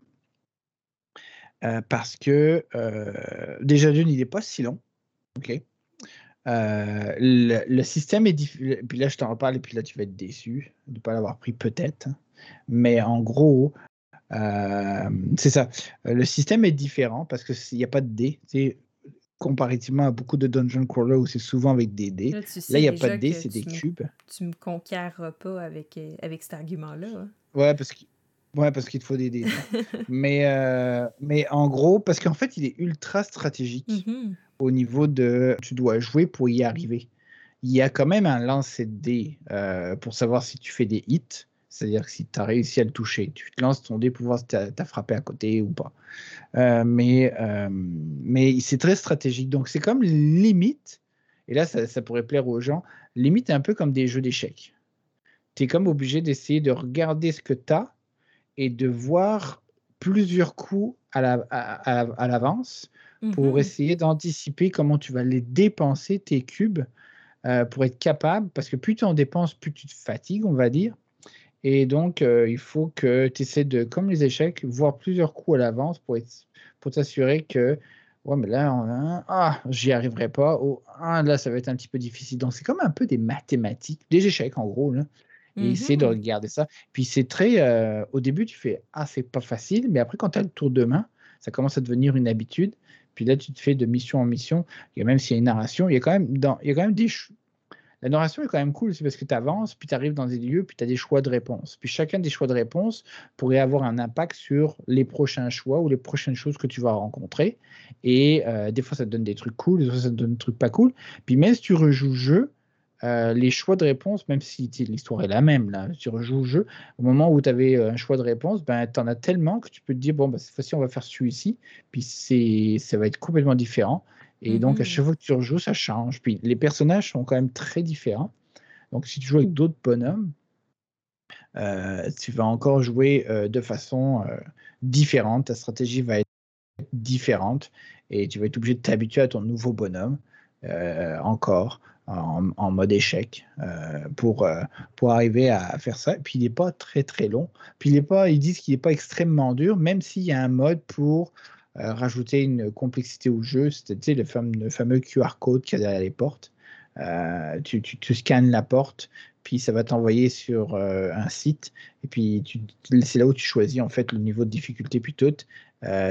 Speaker 2: Euh, parce que euh, déjà d'une, il n'est pas si long. OK? le, système est difficile. Puis là, je t'en reparle, et puis là, tu vas être déçu de ne pas l'avoir pris, peut-être. Mais en gros, euh, c'est ça. Le système est différent parce qu'il n'y a pas de dés. Comparativement à beaucoup de dungeon crawler où c'est souvent avec des dés. Là, il n'y a pas de dés, c'est des cubes.
Speaker 1: Tu me conquéreras pas avec, euh, avec cet argument-là. Hein.
Speaker 2: Ouais, parce qu'il ouais, parce qu'il te faut des dés. mais, euh, mais en gros, parce qu'en fait, il est ultra stratégique mm-hmm. au niveau de tu dois jouer pour y arriver. Il y a quand même un lancer de dés pour savoir si tu fais des hits. C'est-à-dire que si tu as réussi à le toucher, tu te lances ton dé pour voir si tu as, frappé à côté ou pas. Euh, mais euh, mais c'est très stratégique. Donc c'est comme limite, et là ça, pourrait plaire aux gens, limite un peu comme des jeux d'échecs. Tu es comme obligé d'essayer de regarder ce que tu as et de voir plusieurs coups à l'avance la, à, pour mhm. essayer d'anticiper comment tu vas les dépenser, tes cubes, euh, pour être capable, parce que plus tu en dépenses, plus tu te fatigues, on va dire. Et donc, euh, il faut que tu essaies de, comme les échecs, voir plusieurs coups à l'avance pour, pour t'assurer que, ouais, mais là, ah, j'y arriverai pas. Oh, ah, là, ça va être un petit peu difficile. Donc, c'est comme un peu des mathématiques, des échecs en gros. Là. Et essayer de regarder ça. Puis c'est très. Euh, au début, tu fais Ah, c'est pas facile. Mais après, quand tu as le tour de main, ça commence à devenir une habitude. Puis là, tu te fais de mission en mission. Et même s'il y a une narration, il y a quand même, dans, il y a quand même des, la narration est quand même cool, c'est parce que tu avances, puis tu arrives dans des lieux, puis tu as des choix de réponse. Puis chacun des choix de réponse pourrait avoir un impact sur les prochains choix ou les prochaines choses que tu vas rencontrer. Et euh, des fois, ça te donne des trucs cool, des fois, ça te donne des trucs pas cool. Puis même si tu rejoues le jeu, euh, les choix de réponse, même si l'histoire est la même, là, tu rejoues le jeu, au moment où tu avais euh, un choix de réponse, ben, tu en as tellement que tu peux te dire, bon, bah, cette fois-ci, on va faire celui-ci, puis ça va être complètement différent. Et donc, à mmh chaque fois que tu rejoues, ça change. Puis les personnages sont quand même très différents. Donc, si tu joues avec d'autres bonhommes, euh, tu vas encore jouer euh, de façon euh, différente. Ta stratégie va être différente et tu vas être obligé de t'habituer à ton nouveau bonhomme encore en, mode échec pour, pour arriver à faire ça. Puis il n'est pas très très long. Puis il est pas, ils disent qu'il n'est pas extrêmement dur, même s'il y a un mode pour euh, rajouter une complexité au jeu. C'était le fameux, fameux QR code qu'il y a derrière les portes. Euh, tu, tu, scannes la porte, puis ça va t'envoyer sur euh, un site, et puis c'est là où tu choisis en fait le niveau de difficulté tout,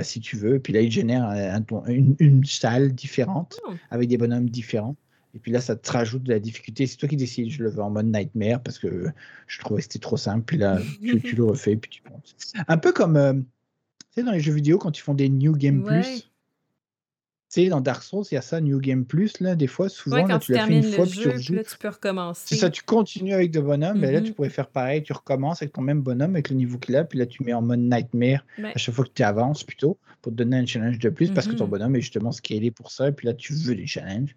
Speaker 2: si tu veux. Puis là, il génère une, salle différente oh. avec des bonhommes différents. Et puis là, ça te rajoute de la difficulté. C'est toi qui décides. Je le veux en mode nightmare parce que je trouvais que c'était trop simple. Puis là, tu, tu, le refais. Puis tu Un peu comme sais, dans les jeux vidéo, quand ils font des New Game Plus, tu sais, dans Dark Souls, il y a ça, New Game Plus, là, des fois, souvent, là, tu, l'as fait une fois, puis tu.
Speaker 1: Là, tu peux recommencer.
Speaker 2: C'est ça, tu continues avec de bonhommes, mais là, tu mm-hmm. pourrais faire pareil, tu recommences avec ton même bonhomme, avec le niveau qu'il a, puis là, tu mets en mode Nightmare à chaque fois que tu avances, plutôt, pour te donner un challenge de plus, parce que ton mm-hmm. bonhomme est justement scalé pour ça, et puis là, tu veux des challenges.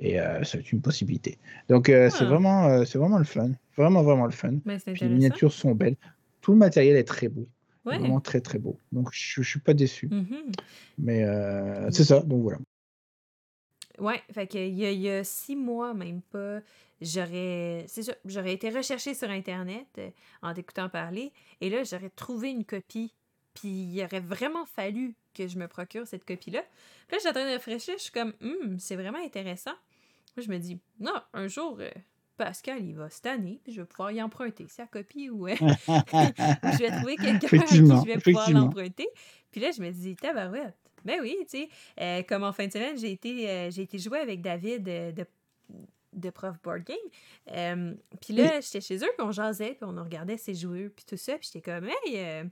Speaker 2: Et euh, c'est une possibilité. Donc, euh, c'est vraiment, euh, c'est vraiment le fun. Vraiment, vraiment le fun. les miniatures sont belles. Tout le matériel est très beau. Vraiment très très beau. Donc je, ne suis pas déçu. Mmh Mais euh, c'est ça, donc voilà.
Speaker 1: Ouais, fait que il y, a, six mois, même pas, j'aurais. C'est ça, j'aurais été recherché sur Internet euh, en t'écoutant parler, et là, j'aurais trouvé une copie. Puis il aurait vraiment fallu que je me procure cette copie-là. Puis là, je suis en train de réfléchir, je suis comme, hum, c'est vraiment intéressant. Moi, je me dis, non, un jour, euh, Pascal, il va cette année, puis je vais pouvoir y emprunter sa copie ou je vais trouver quelqu'un à qui je vais pouvoir l'emprunter. Puis là, je me dis, tabarouette. Ben oui, tu sais, euh, comme en fin de semaine, j'ai été, euh, j'ai été jouer avec David euh, de, de Prof Board Game. puis là, j'étais chez eux, puis on jasait, puis on regardait ses joueurs, puis tout ça, puis j'étais comme, hey,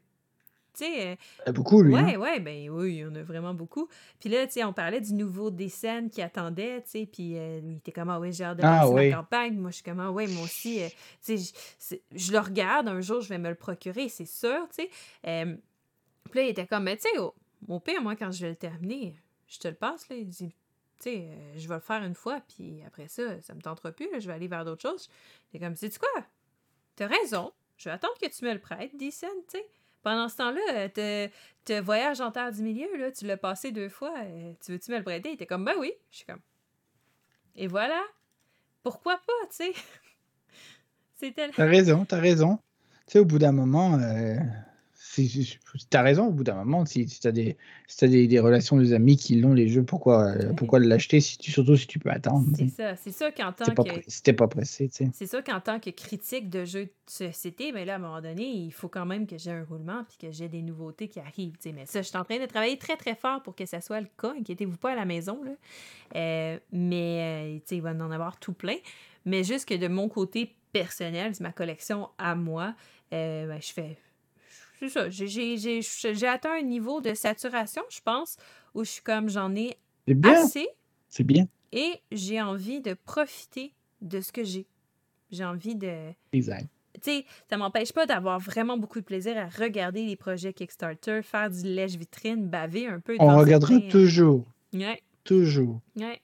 Speaker 1: tu sais.
Speaker 2: Euh, beaucoup, lui.
Speaker 1: Ouais,
Speaker 2: hein?
Speaker 1: ouais, ben oui, il y en a vraiment beaucoup. Puis là, tu sais, on parlait du nouveau scènes qui attendait, tu sais, puis euh, il était comme, ah oui, j'ai hâte de ah, oui. campagne. Moi, je suis comme, ah ouais, moi aussi, euh, tu sais, je le regarde, un jour, je vais me le procurer, c'est sûr, tu sais. puis là, il était comme, mais tu sais, au, pire, moi, quand je vais le terminer, je te le passe, là. Il dit, tu sais, je vais le faire une fois, puis après ça, ça me tentera plus, là, je vais aller vers d'autres choses. Il comme, sais-tu quoi? T'as raison, je vais attendre que tu me le prêtes, scènes, tu sais. Pendant ce temps-là, te, te voyage en terre du milieu, tu l'as passé deux fois. Euh, tu veux-tu me le prêter? Il était comme, ben oui. Je suis comme. Et voilà. Pourquoi pas, tu sais?
Speaker 2: T'as raison, t'as raison. Tu sais, au bout d'un moment, euh, tu as raison, au bout d'un moment, si, tu as, des, des, relations, des amis qui l'ont, les jeux, pourquoi, euh, pourquoi l'acheter, si tu, surtout si tu peux attendre?
Speaker 1: C'est ça, c'est ça qu'en tant
Speaker 2: que... C'était pas pressé, tu sais.
Speaker 1: C'est ça qu'en tant que critique de jeux de société, mais là, à un moment donné, il faut quand même que j'ai un roulement puis que j'ai des nouveautés qui arrivent, tu sais. Mais ça, je suis en train de travailler très, très fort pour que ça soit le cas. Inquiétez-vous pas à la maison, là. Euh, mais, euh, tu sais, il va en avoir tout plein. Mais juste que de mon côté personnel, c'est ma collection à moi, ben, je fais c'est ça. J'ai atteint un niveau de saturation, je pense, où je suis comme j'en ai assez.
Speaker 2: C'est bien.
Speaker 1: Et j'ai envie de profiter de ce que j'ai. J'ai envie de.
Speaker 2: Exact.
Speaker 1: Tu sais, ça m'empêche pas d'avoir vraiment beaucoup de plaisir à regarder les projets Kickstarter, faire du lèche-vitrine, baver un peu.
Speaker 2: On regardera toujours. Ouais. Toujours.
Speaker 1: Ouais.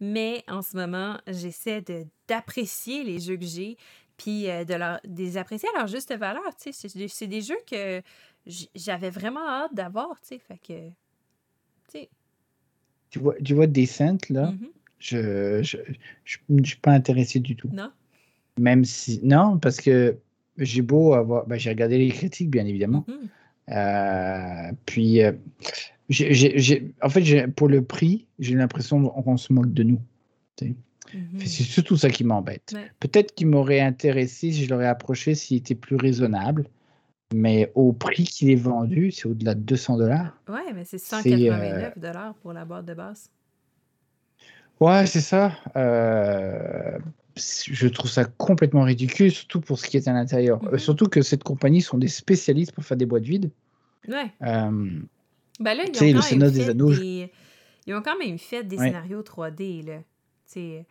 Speaker 1: Mais en ce moment, j'essaie d'apprécier les jeux que j'ai, puis euh, de, leur, des apprécier à leur juste valeur. C'est des jeux que j'avais vraiment hâte d'avoir. Fait que.
Speaker 2: Tu vois, tu vois Descent, là, mm-hmm. je ne suis pas intéressé du tout.
Speaker 1: Non.
Speaker 2: Même si. Non, parce que j'ai beau avoir. Ben, j'ai regardé les critiques, bien évidemment. Mm-hmm. Euh, puis, euh, en fait, pour le prix, j'ai l'impression qu'on se moque de nous. Mhm. C'est surtout ça qui m'embête. Peut-être qu'il m'aurait intéressé si je l'aurais approché s'il était plus raisonnable. Mais au prix qu'il est vendu, c'est au-delà de 200 dollars.
Speaker 1: Ouais, mais c'est 189 euh, dollars pour la boîte de base.
Speaker 2: Ouais, c'est ça. Euh, je trouve ça complètement ridicule, surtout pour ce qui est à l'intérieur. Euh,
Speaker 1: Mhm.
Speaker 2: surtout que cette compagnie sont des spécialistes pour faire des boîtes vides.
Speaker 1: Ouais. Ben là, ils ont
Speaker 2: le
Speaker 1: quand même
Speaker 2: des
Speaker 1: fait
Speaker 2: Anneaux,
Speaker 1: des... Ils ont quand même fait des
Speaker 2: Ouais.
Speaker 1: scénarios 3D, là. Tu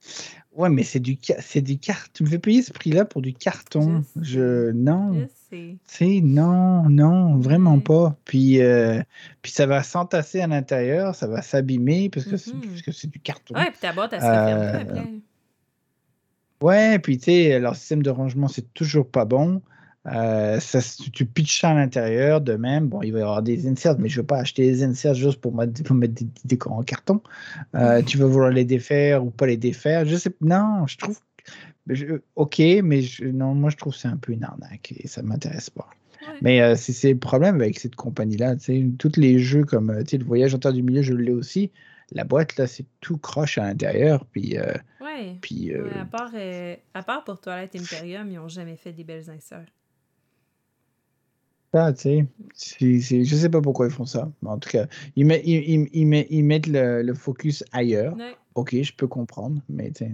Speaker 1: sais,
Speaker 2: Ouais, mais c'est du, ca- c'est du carton. Tu me fais payer ce prix-là pour du carton.
Speaker 1: Je
Speaker 2: non, non, non, vraiment
Speaker 1: Ouais.
Speaker 2: pas. Puis, euh, puis ça va s'entasser à l'intérieur, ça va s'abîmer parce que c'est c'est du carton.
Speaker 1: Ouais, puis ta boîte, elle se
Speaker 2: Euh,
Speaker 1: après.
Speaker 2: Ouais, puis tu sais, leur système de rangement, c'est toujours pas bon. Euh, ça, tu pitches ça à l'intérieur de même. Bon, il va y avoir des inserts, mais je veux pas acheter des inserts juste pour mettre, pour mettre des, des décors en carton. Euh, tu vas vouloir les défaire ou pas les défaire. Je sais, non, je trouve. je- ok, mais je- non, moi je trouve que c'est un peu une arnaque et ça m'intéresse pas.
Speaker 1: Ouais.
Speaker 2: Mais euh, c'est le problème avec cette compagnie-là. Tous les jeux comme le voyage en terre du milieu, je l'ai aussi. La boîte, là, c'est tout croche à l'intérieur. Puis,
Speaker 1: Ouais.
Speaker 2: puis
Speaker 1: Ouais, à, part, à part pour Toilette Imperium, ils ont jamais fait des belles inserts.
Speaker 2: Ça, tu sais, c'est- c'est- je sais pas pourquoi ils font ça. Mais en tout cas, ils, met- ils, ils- ils met- ils mettent le, le focus ailleurs.
Speaker 1: Ouais.
Speaker 2: Ok, je peux comprendre. Mais, tu sais,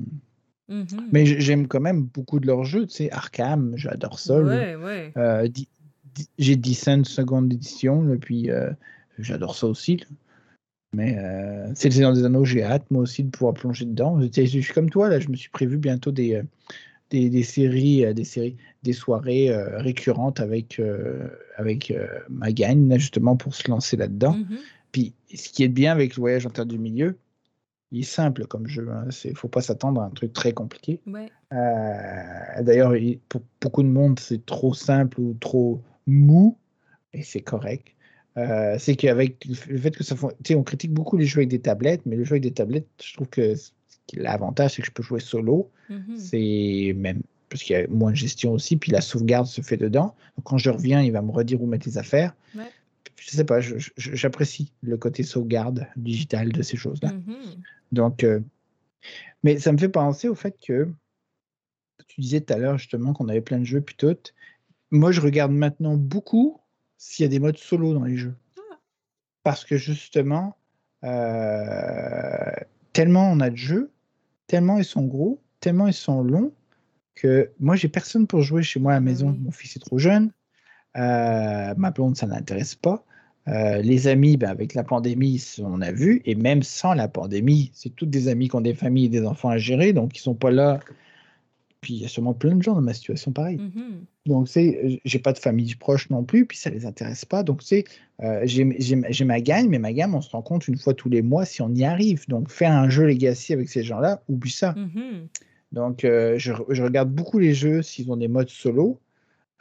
Speaker 1: Mhm.
Speaker 2: mais j'aime quand même beaucoup de leurs jeux. Tu sais, Arkham, j'adore ça.
Speaker 1: ouais.
Speaker 2: Euh, di- di- J'ai Descent seconde édition, là, puis euh, j'adore ça aussi. là. Mais euh, c'est le Seigneur des Anneaux, j'ai hâte, moi aussi, de pouvoir plonger dedans. Je, je suis comme toi, là, je me suis prévu bientôt des, des, des séries, euh, des séries, des soirées euh, récurrentes avec, euh, avec euh, justement, pour se lancer là-dedans.
Speaker 1: Mhm.
Speaker 2: Puis, ce qui est bien avec le voyage en terre du milieu, il est simple comme jeu. Il ne faut pas s'attendre à un truc très compliqué.
Speaker 1: Ouais.
Speaker 2: Euh, D'ailleurs, il- pour beaucoup de monde, c'est trop simple ou trop mou, et c'est correct. Euh, c'est qu'avec le fait que ça fon- tu sais, on critique beaucoup les jeux avec des tablettes, mais le jeu avec des tablettes, je trouve que l'avantage, c'est que je peux jouer solo.
Speaker 1: Mhm.
Speaker 2: C'est même parce qu'il y a moins de gestion aussi, puis la sauvegarde se fait dedans. Donc, quand je reviens, il va me redire où mettre les affaires.
Speaker 1: Ouais.
Speaker 2: Je sais pas, j'apprécie le côté sauvegarde digital de ces choses-là.
Speaker 1: Mhm.
Speaker 2: Donc, euh, mais ça me fait penser au fait que tu disais tout à l'heure justement qu'on avait plein de jeux puis tout. Moi, je regarde maintenant beaucoup s'il y a des modes solo dans les jeux.
Speaker 1: Ah.
Speaker 2: Parce que justement, euh, tellement on a de jeux, tellement ils sont gros, tellement ils sont longs, que moi, j'ai personne pour jouer chez moi à la maison.
Speaker 1: oui.
Speaker 2: Mon fils est trop jeune. Euh, ma blonde, ça n'intéresse pas. Euh, les amis, ben, avec la pandémie, on a vu, et même sans la pandémie, c'est toutes des amis qui ont des familles et des enfants à gérer, donc ils sont pas là. Puis il y a sûrement plein de gens dans ma situation pareille.
Speaker 1: Mhm.
Speaker 2: Donc, c'est, j'ai pas de famille proche non plus, puis ça les intéresse pas. Donc, c'est, euh, j'ai, ma gagne, mais ma gamme, on se rend compte une fois tous les mois si on y arrive. Donc, faire un jeu Legacy avec ces gens-là, oublie ça.
Speaker 1: Mhm.
Speaker 2: Donc, euh, je, je regarde beaucoup les jeux s'ils ont des modes solo.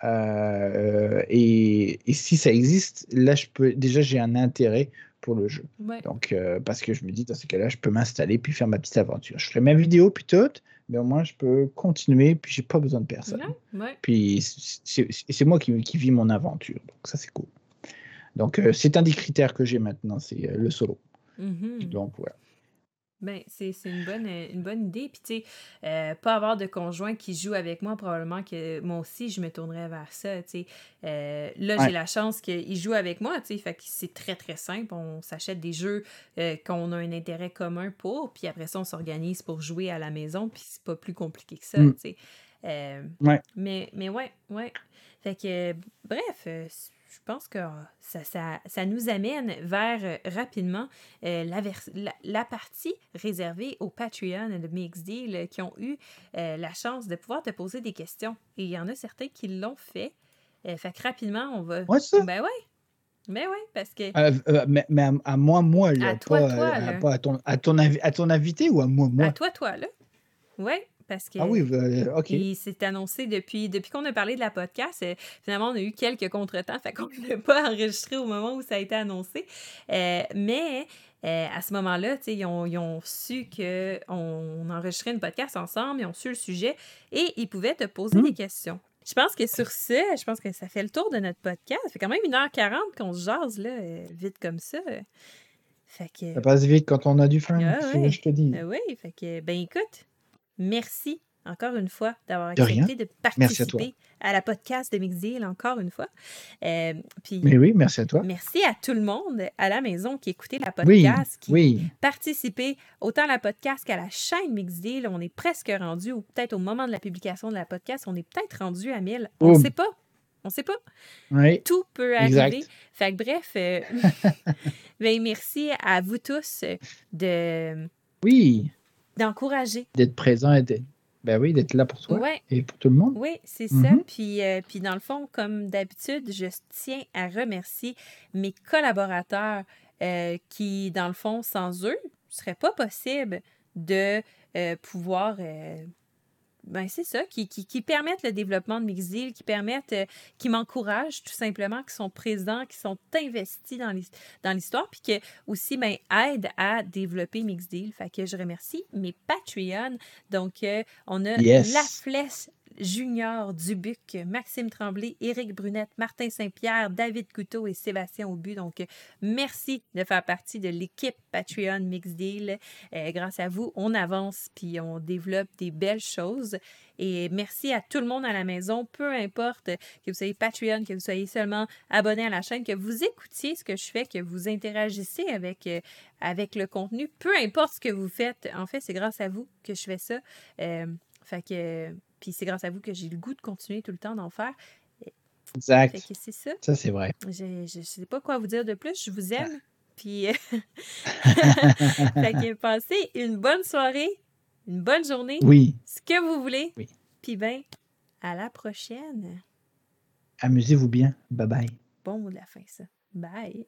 Speaker 2: Euh, et, et si ça existe, là, je peux déjà j'ai un intérêt pour le jeu.
Speaker 1: Ouais.
Speaker 2: Donc, euh, parce que je me dis, dans ces cas-là, je peux m'installer puis faire ma petite aventure. Je ferai ma vidéo puis tout, mais au moins, je peux continuer puis j'ai pas besoin de personne.
Speaker 1: Ouais, ouais.
Speaker 2: Puis c'est moi qui, qui vis mon aventure. Donc, ça, c'est cool. Donc, euh, c'est un des critères que j'ai maintenant, c'est euh, le solo.
Speaker 1: Mhm.
Speaker 2: Donc, voilà.
Speaker 1: Ben, c'est une bonne, euh, une bonne idée. Puis, tu sais, euh, pas avoir de conjoint qui joue avec moi, probablement que moi aussi, je me tournerais vers ça, tu sais. Euh, là,
Speaker 2: Ouais.
Speaker 1: j'ai la chance qu'il joue avec moi, tu sais. Fait que c'est très, très simple. On s'achète des jeux euh, qu'on a un intérêt commun pour. Puis après ça, on s'organise pour jouer à la maison. Puis c'est pas plus compliqué que ça,
Speaker 2: Mm.
Speaker 1: tu sais.
Speaker 2: Ouais.
Speaker 1: mais, mais ouais, ouais. Fait que, bref, je pense que ça, ça, ça nous amène vers euh, rapidement euh, la, vers- la, la partie réservée aux Patreon de MixDeal euh, qui ont eu euh, la chance de pouvoir te poser des questions. Et il y en a certains qui l'ont fait. Euh, fait que rapidement, on va.
Speaker 2: Ouais, ça.
Speaker 1: Ben ouais. Ben ouais, parce que.
Speaker 2: Euh, euh, mais mais à, à moi, moi, là,
Speaker 1: À toi,
Speaker 2: pas,
Speaker 1: toi,
Speaker 2: à,
Speaker 1: là.
Speaker 2: pas à ton, à, ton à ton invité ou à moi, moi?
Speaker 1: À toi, toi, là. Ouais, parce que.
Speaker 2: Ah oui, euh, ok.
Speaker 1: Il s'est annoncé depuis, depuis qu'on a parlé de la podcast. euh, finalement, on a eu quelques contretemps, fait qu'on ne l'a pas enregistré au moment où ça a été annoncé. Euh, mais euh, à ce moment-là, ils ont, ils ont su qu'on enregistrait une podcast ensemble, ils ont su le sujet et ils pouvaient te poser
Speaker 2: Hmm.
Speaker 1: des questions. Je pense que sur ça, je pense que ça fait le tour de notre podcast. Ça fait quand même 1h40 qu'on se jase, là, vite comme ça. Fait que.
Speaker 2: Ça passe vite quand on a du fun,
Speaker 1: Ah ouais.
Speaker 2: je te dis.
Speaker 1: Euh, oui, fait que, ben écoute, merci encore une fois, d'avoir accepté de participer à, la podcast de Mixdeal, encore une fois. Euh, puis,
Speaker 2: Mais oui, merci à toi.
Speaker 1: merci à tout le monde à la maison qui écoutait la
Speaker 2: Oui,
Speaker 1: podcast, qui
Speaker 2: oui.
Speaker 1: participait autant à la podcast qu'à la chaîne Mixdeal. On est presque rendu, ou peut-être au moment de la publication de la podcast, on est peut-être rendu à 1000. On ne
Speaker 2: Oh.
Speaker 1: sait pas. On ne sait pas.
Speaker 2: Oui,
Speaker 1: Tout peut
Speaker 2: Exact.
Speaker 1: arriver. Fait que bref, euh, ben, merci à vous tous de
Speaker 2: oui.
Speaker 1: D'encourager.
Speaker 2: D'être présent et d'être... Ben oui, d'être là pour toi
Speaker 1: Ouais.
Speaker 2: et pour tout le monde.
Speaker 1: Oui, c'est ça.
Speaker 2: Mhm.
Speaker 1: Puis, euh, puis dans le fond, comme d'habitude, je tiens à remercier mes collaborateurs euh, qui, dans le fond, sans eux, ce serait pas possible de euh, pouvoir. Ben, c'est ça, qui, qui, qui permettent le développement de Mixdeal, qui permettent, euh, qui m'encouragent tout simplement, qui sont présents, qui sont investis dans l'his- dans l'histoire, puis qui aussi ben, aident à développer Mixdeal. Fait que je remercie mes Patreons. Donc, euh, on a
Speaker 2: Yes.
Speaker 1: La Flèche Junior Dubuc, Maxime Tremblay, Éric Brunette, Martin Saint-Pierre, David Couteau et Sébastien Aubu. Donc, merci de faire partie de l'équipe Patreon Mix Deal. Euh, grâce à vous, on avance puis on développe des belles choses. Et merci à tout le monde à la maison, peu importe que vous soyez Patreon, que vous soyez seulement abonné à la chaîne, que vous écoutiez ce que je fais, que vous interagissez avec, euh, avec le contenu, peu importe ce que vous faites. En fait, c'est grâce à vous que je fais ça. Euh, fait que, puis c'est grâce à vous que j'ai le goût de continuer tout le temps d'en faire.
Speaker 2: Exact.
Speaker 1: c'est ça.
Speaker 2: Ça, c'est vrai.
Speaker 1: Je, je sais pas quoi vous dire de plus. Je vous aime. Puis, euh, fait que passez une bonne soirée, une bonne journée,
Speaker 2: Oui.
Speaker 1: ce que vous voulez.
Speaker 2: Oui.
Speaker 1: Puis ben, à la prochaine.
Speaker 2: Amusez-vous bien. Bye bye.
Speaker 1: Bon mot de la fin, ça. Bye.